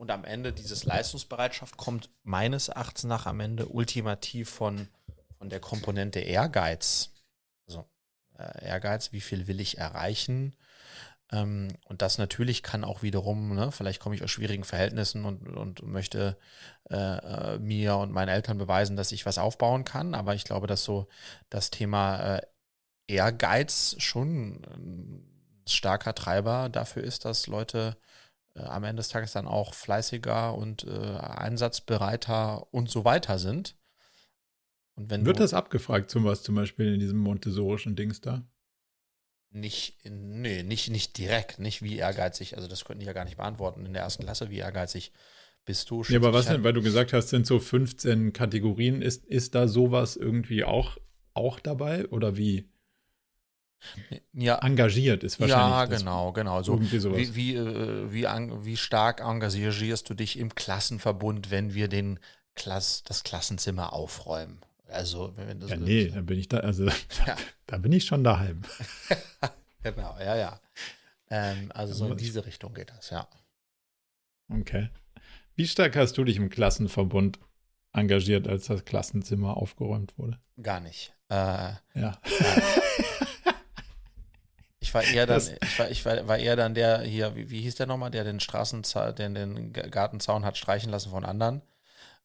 Und am Ende dieses Leistungsbereitschaft kommt meines Erachtens nach am Ende ultimativ von, von der Komponente Ehrgeiz. Also äh, Ehrgeiz, wie viel will ich erreichen? Ähm, und das natürlich kann auch wiederum, ne, vielleicht komme ich aus schwierigen Verhältnissen und, und möchte äh, äh, mir und meinen Eltern beweisen, dass ich was aufbauen kann. Aber ich glaube, dass so das Thema äh, Ehrgeiz schon ein starker Treiber dafür ist, dass Leute am Ende des Tages dann auch fleißiger und äh, einsatzbereiter und so weiter sind. Und wenn Wird das abgefragt, zum was zum Beispiel in diesem montessorischen Dings da? Nicht, nee, nicht, nicht direkt, nicht wie ehrgeizig, also das könnte ich ja gar nicht beantworten in der ersten Klasse, wie ehrgeizig bist du. Ja, aber was denn, weil du gesagt hast, sind so 15 Kategorien, ist, ist da sowas irgendwie auch, auch dabei oder wie? Ja, engagiert ist wahrscheinlich. Ja, genau, genau. So wie, wie, äh, wie, wie stark engagierst du dich im Klassenverbund, wenn wir den Klass, das Klassenzimmer aufräumen? Also, wenn das ja, nee, da bin ich da, also ja. da bin ich schon daheim. genau, ja, ja. Ähm, also so in diese Richtung geht das, ja. Okay. Wie stark hast du dich im Klassenverbund engagiert, als das Klassenzimmer aufgeräumt wurde? Gar nicht. Äh, ja. Äh, ich war eher dann, ich war, ich war, war eher dann der hier, wie, wie hieß der nochmal, der den Straßenzaun, den, den Gartenzaun hat streichen lassen von anderen.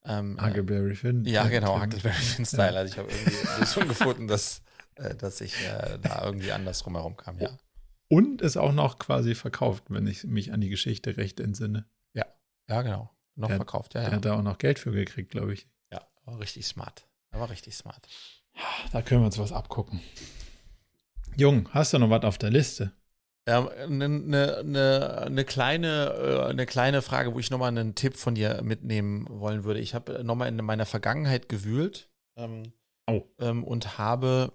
Ähm, Huckleberry Finn. Ja, genau, Huckleberry Finn-Style. Ja. Also ich habe irgendwie eine Lösung gefunden, dass, äh, dass ich äh, da irgendwie anders drumherum kam, ja. und ist auch noch quasi verkauft, wenn ich mich an die Geschichte recht entsinne. Ja, ja, genau. Noch der, verkauft, ja. Der ja. hat da auch noch Geld für gekriegt, glaube ich. Ja, war richtig smart. Er war richtig smart. Da können wir uns was abgucken. Jung, hast du noch was auf der Liste? Eine ähm, ne, ne, ne kleine, äh, kleine Frage, wo ich nochmal einen Tipp von dir mitnehmen wollen würde. Ich habe nochmal in meiner Vergangenheit gewühlt ähm, oh. ähm, und habe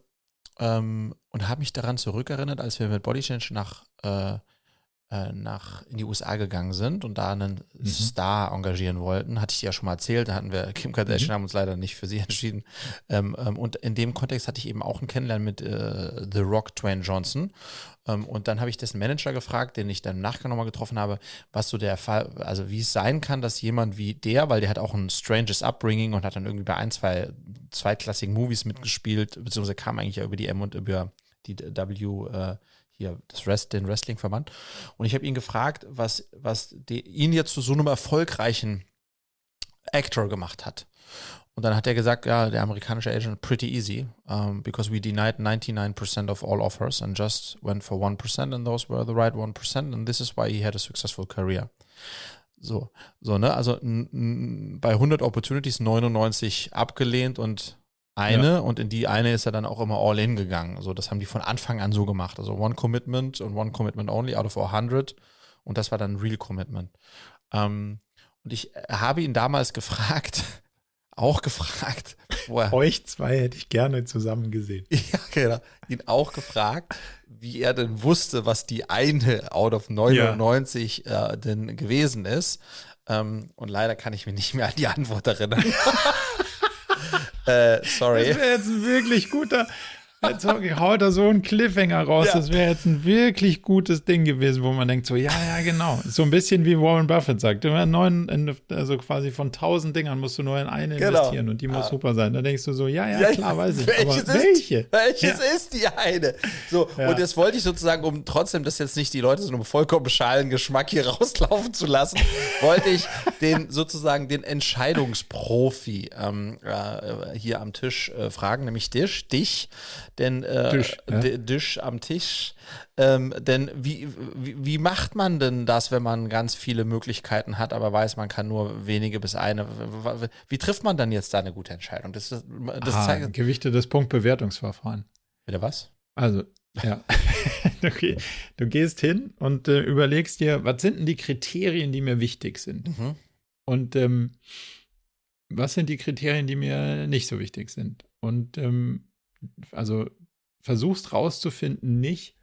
ähm, und habe mich daran zurückerinnert, als wir mit Body Change nach äh, äh, nach in die USA gegangen sind und da einen mhm. Star engagieren wollten, hatte ich dir ja schon mal erzählt, da hatten wir Kim Kardashian, mhm. haben uns leider nicht für sie entschieden. Ähm, ähm, und in dem Kontext hatte ich eben auch ein Kennenlernen mit äh, The Rock Twain Johnson. Ähm, und dann habe ich dessen Manager gefragt, den ich dann im Nachgang nochmal getroffen habe, was so der Fall, also wie es sein kann, dass jemand wie der, weil der hat auch ein stranges Upbringing und hat dann irgendwie bei ein, zwei zweitklassigen Movies mitgespielt, beziehungsweise kam eigentlich ja über die M und über die W äh, hier das Rest, den Wrestling-Verband. Und ich habe ihn gefragt, was, was die, ihn jetzt zu so einem erfolgreichen Actor gemacht hat. Und dann hat er gesagt, ja, der amerikanische Agent, pretty easy, um, because we denied 99% of all offers and just went for 1% and those were the right 1% and this is why he had a successful career. So, so, ne, also bei 100 Opportunities 99% abgelehnt und eine ja. und in die eine ist er dann auch immer all in gegangen. Also das haben die von Anfang an so gemacht. Also one commitment und one commitment only out of 100 und das war dann real commitment. Ähm, und ich habe ihn damals gefragt, auch gefragt, wo er, euch zwei hätte ich gerne zusammen gesehen. ja, genau. Ihn auch gefragt, wie er denn wusste, was die eine out of 99 ja. äh, denn gewesen ist. Ähm, und leider kann ich mich nicht mehr an die Antwort erinnern. Äh, sorry. Das wäre jetzt ein wirklich guter. Jetzt haut er so einen Cliffhanger raus. Ja. Das wäre jetzt ein wirklich gutes Ding gewesen, wo man denkt so, ja, ja, genau. So ein bisschen wie Warren Buffett sagt. Immer neun, also quasi von tausend Dingern musst du nur in eine genau. investieren und die muss ah. super sein. Da denkst du so, ja, ja, klar, weiß ich. Welches aber ist, welche? Welches ja. ist die eine? So, ja. und das wollte ich sozusagen, um trotzdem, dass jetzt nicht die Leute so einen vollkommen schalen Geschmack hier rauslaufen zu lassen, wollte ich den sozusagen den Entscheidungsprofi ähm, äh, hier am Tisch äh, fragen, nämlich dich, dich denn äh, Tisch, ja. Tisch am Tisch. Ähm, denn wie, wie, wie, macht man denn das, wenn man ganz viele Möglichkeiten hat, aber weiß, man kann nur wenige bis eine? Wie trifft man dann jetzt da eine gute Entscheidung? Das, das, ah, zeigt, Gewichte des Punktbewertungsverfahren. Wieder was? Also, ja. okay. Du gehst hin und äh, überlegst dir, was sind denn die Kriterien, die mir wichtig sind? Mhm. Und ähm, was sind die Kriterien, die mir nicht so wichtig sind? Und ähm, also versuchst rauszufinden, nicht,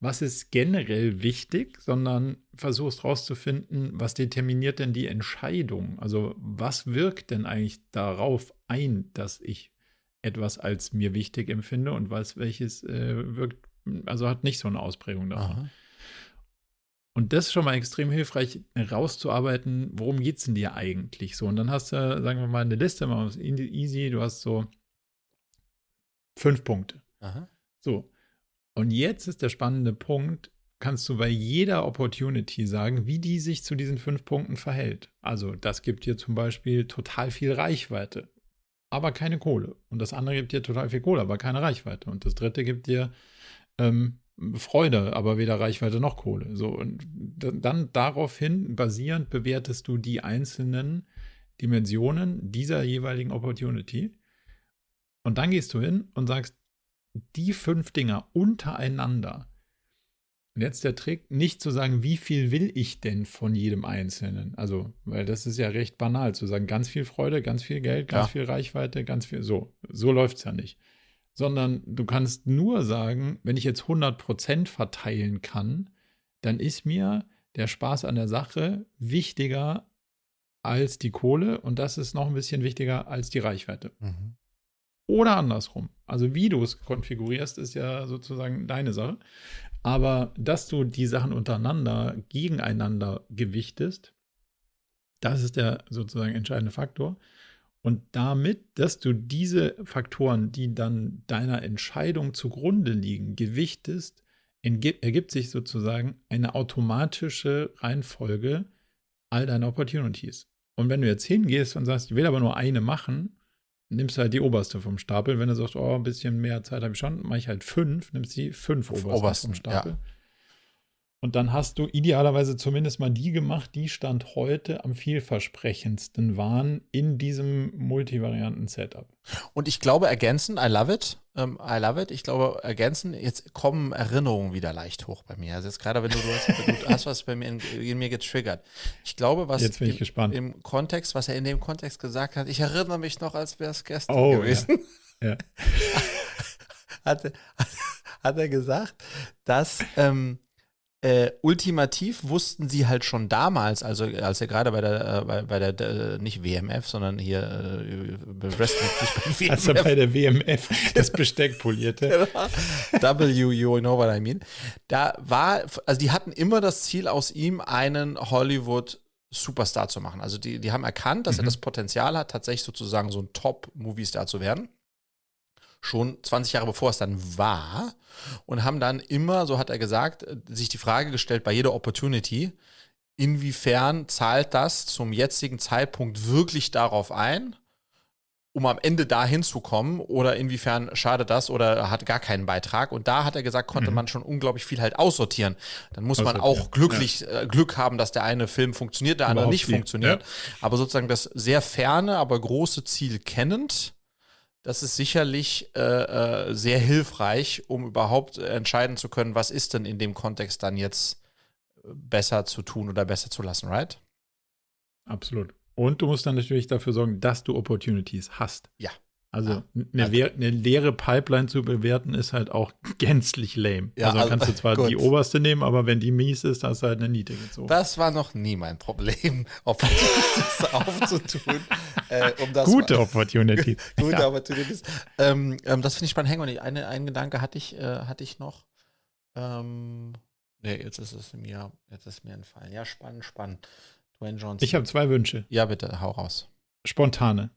was ist generell wichtig, sondern versuchst rauszufinden, was determiniert denn die Entscheidung? Also was wirkt denn eigentlich darauf ein, dass ich etwas als mir wichtig empfinde und was welches äh, wirkt, also hat nicht so eine Ausprägung davon. Aha. Und das ist schon mal extrem hilfreich, rauszuarbeiten, worum geht es denn dir eigentlich so? Und dann hast du, sagen wir mal, eine Liste, mal easy, du hast so Fünf Punkte. Aha. So. Und jetzt ist der spannende Punkt, kannst du bei jeder Opportunity sagen, wie die sich zu diesen fünf Punkten verhält. Also das gibt dir zum Beispiel total viel Reichweite, aber keine Kohle. Und das andere gibt dir total viel Kohle, aber keine Reichweite. Und das dritte gibt dir ähm, Freude, aber weder Reichweite noch Kohle. So, und dann daraufhin basierend bewertest du die einzelnen Dimensionen dieser jeweiligen Opportunity und dann gehst du hin und sagst, die fünf Dinger untereinander. Und jetzt der Trick, nicht zu sagen, wie viel will ich denn von jedem Einzelnen? Also, weil das ist ja recht banal, zu sagen, ganz viel Freude, ganz viel Geld, ganz ja. viel Reichweite, ganz viel. So, so läuft es ja nicht. Sondern du kannst nur sagen, wenn ich jetzt 100% verteilen kann, dann ist mir der Spaß an der Sache wichtiger als die Kohle und das ist noch ein bisschen wichtiger als die Reichweite. Mhm. Oder andersrum. Also wie du es konfigurierst, ist ja sozusagen deine Sache. Aber dass du die Sachen untereinander gegeneinander gewichtest, das ist der sozusagen entscheidende Faktor. Und damit, dass du diese Faktoren, die dann deiner Entscheidung zugrunde liegen, gewichtest, ergibt sich sozusagen eine automatische Reihenfolge all deiner Opportunities. Und wenn du jetzt hingehst und sagst, ich will aber nur eine machen, nimmst halt die oberste vom Stapel. Wenn du sagst, oh, ein bisschen mehr Zeit habe ich schon, mache ich halt fünf, nimmst die fünf oberste, obersten vom Stapel. Ja. Und dann hast du idealerweise zumindest mal die gemacht, die Stand heute am vielversprechendsten waren in diesem Multivarianten-Setup. Und ich glaube, ergänzend, I love it. Um, I love it. Ich glaube, ergänzen, jetzt kommen Erinnerungen wieder leicht hoch bei mir. Also jetzt gerade, wenn du, du, hast, du hast was bei mir in, in, mir getriggert. Ich glaube, was jetzt bin ich im, gespannt. im Kontext, was er in dem Kontext gesagt hat, ich erinnere mich noch, als wäre es gestern oh, gewesen. Ja. ja. hat, hat, er gesagt, dass ähm, äh, ultimativ wussten sie halt schon damals, also als er gerade bei der, äh, bei, bei der, äh, nicht WMF, sondern hier äh, Wrestling, nicht. Als er bei der WMF das Besteck polierte. w, you know what I mean. Da war, also die hatten immer das Ziel aus ihm, einen Hollywood Superstar zu machen. Also die, die haben erkannt, dass mhm. er das Potenzial hat, tatsächlich sozusagen so ein Top-Movie-Star zu werden schon 20 Jahre bevor es dann war und haben dann immer, so hat er gesagt, sich die Frage gestellt bei jeder Opportunity, inwiefern zahlt das zum jetzigen Zeitpunkt wirklich darauf ein, um am Ende dahin zu kommen oder inwiefern schadet das oder hat gar keinen Beitrag. Und da hat er gesagt, konnte mhm. man schon unglaublich viel halt aussortieren. Dann muss man auch glücklich ja. äh, Glück haben, dass der eine Film funktioniert, der andere nicht funktioniert. Ja. Aber sozusagen das sehr ferne, aber große Ziel kennend das ist sicherlich äh, äh, sehr hilfreich, um überhaupt entscheiden zu können, was ist denn in dem Kontext dann jetzt besser zu tun oder besser zu lassen, right? Absolut. Und du musst dann natürlich dafür sorgen, dass du Opportunities hast. Ja. Also. Eine, eine, leere Pipeline zu bewerten ist halt auch gänzlich lame. Ja, also, also kannst du zwar gut. die oberste nehmen, aber wenn die mies ist, hast du halt eine niedrige gezogen. Das war noch nie mein Problem, Opportunities aufzutun. Äh, um gute Opportunities. gute ja. Opportunities. Ähm, ähm, das finde ich spannend. Hängen und eine, einen Gedanke hatte ich, äh, hatte ich noch. Ähm, nee, jetzt ist es mir, jetzt ist mir entfallen. Ja, spannend, spannend. Dwayne Johnson. Ich habe zwei Wünsche. Ja, bitte, hau raus. Spontane.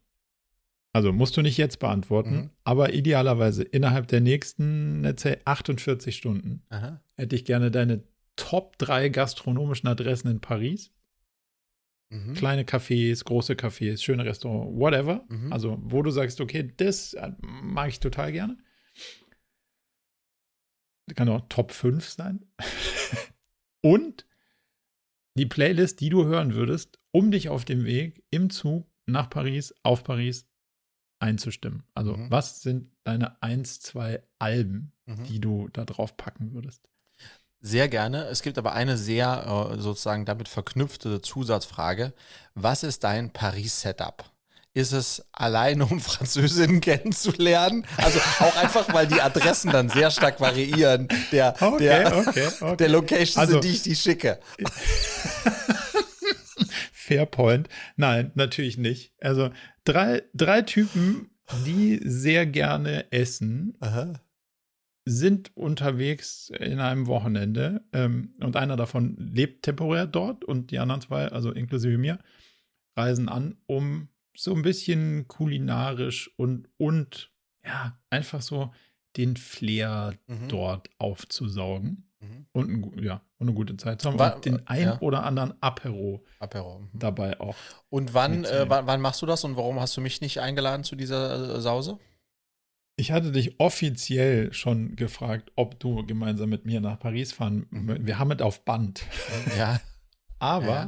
Also musst du nicht jetzt beantworten, mhm. aber idealerweise innerhalb der nächsten, let's 48 Stunden Aha. hätte ich gerne deine Top 3 gastronomischen Adressen in Paris. Mhm. Kleine Cafés, große Cafés, schöne Restaurants, whatever. Mhm. Also, wo du sagst, okay, das äh, mag ich total gerne. Das kann auch Top 5 sein. Und die Playlist, die du hören würdest, um dich auf dem Weg im Zug nach Paris, auf Paris einzustimmen. Also, mhm. was sind deine eins, zwei Alben, mhm. die du da drauf packen würdest? Sehr gerne. Es gibt aber eine sehr äh, sozusagen damit verknüpfte Zusatzfrage. Was ist dein Paris-Setup? Ist es alleine, um Französinnen kennenzulernen? Also auch einfach, weil die Adressen dann sehr stark variieren, der, okay, der, okay, okay. der Locations, also, in die ich die schicke. Fairpoint. Nein, natürlich nicht. Also drei, drei Typen, die sehr gerne essen, Aha. sind unterwegs in einem Wochenende ähm, und einer davon lebt temporär dort und die anderen zwei, also inklusive mir, reisen an, um so ein bisschen kulinarisch und, und ja, einfach so den Flair mhm. dort aufzusaugen. Mhm. Und, ja, und eine gute Zeit zu haben. War, den ein ja. oder anderen Apero, Apero. Mhm. dabei auch. Und wann, äh, wann, wann, machst du das und warum hast du mich nicht eingeladen zu dieser äh, Sause? Ich hatte dich offiziell schon gefragt, ob du gemeinsam mit mir nach Paris fahren. Mhm. Wir haben es auf Band. Ja. Aber ja.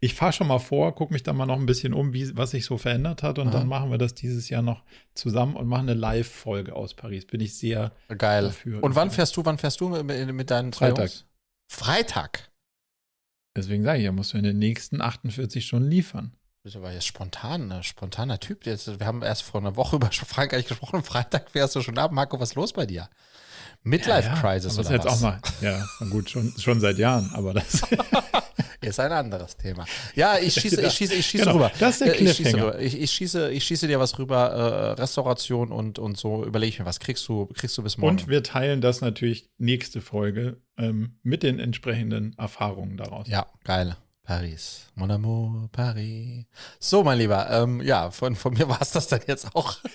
ich fahre schon mal vor, gucke mich dann mal noch ein bisschen um, wie, was sich so verändert hat. Und Aha. dann machen wir das dieses Jahr noch zusammen und machen eine Live-Folge aus Paris. Bin ich sehr geil dafür. Und wann fährst du, wann fährst du mit, mit deinen Freitag. Jungs? Freitag. Deswegen sage ich, ja, musst du in den nächsten 48 Stunden liefern. Du bist aber jetzt spontan, ein spontaner Typ. Jetzt, wir haben erst vor einer Woche über Frankreich gesprochen. Freitag fährst du schon ab. Marco, was ist los bei dir? Midlife Crisis ja, ja. oder jetzt was? Auch mal, ja, gut, schon, schon seit Jahren, aber das ist ein anderes Thema. Ja, ich schieße, ich schieße, ich schieße genau, rüber. Das ist der Cliffhanger. Ich schieße, ich, ich, schieße, ich schieße dir was rüber, äh, Restauration und, und so. Überlege ich mir, was kriegst du, kriegst du bis morgen? Und wir teilen das natürlich nächste Folge ähm, mit den entsprechenden Erfahrungen daraus. Ja, geil. Paris. Mon amour, Paris. So, mein Lieber, ähm, ja, von, von mir war es das dann jetzt auch.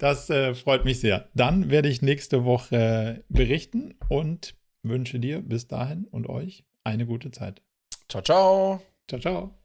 Das äh, freut mich sehr. Dann werde ich nächste Woche berichten und wünsche dir bis dahin und euch eine gute Zeit. Ciao, ciao. Ciao, ciao.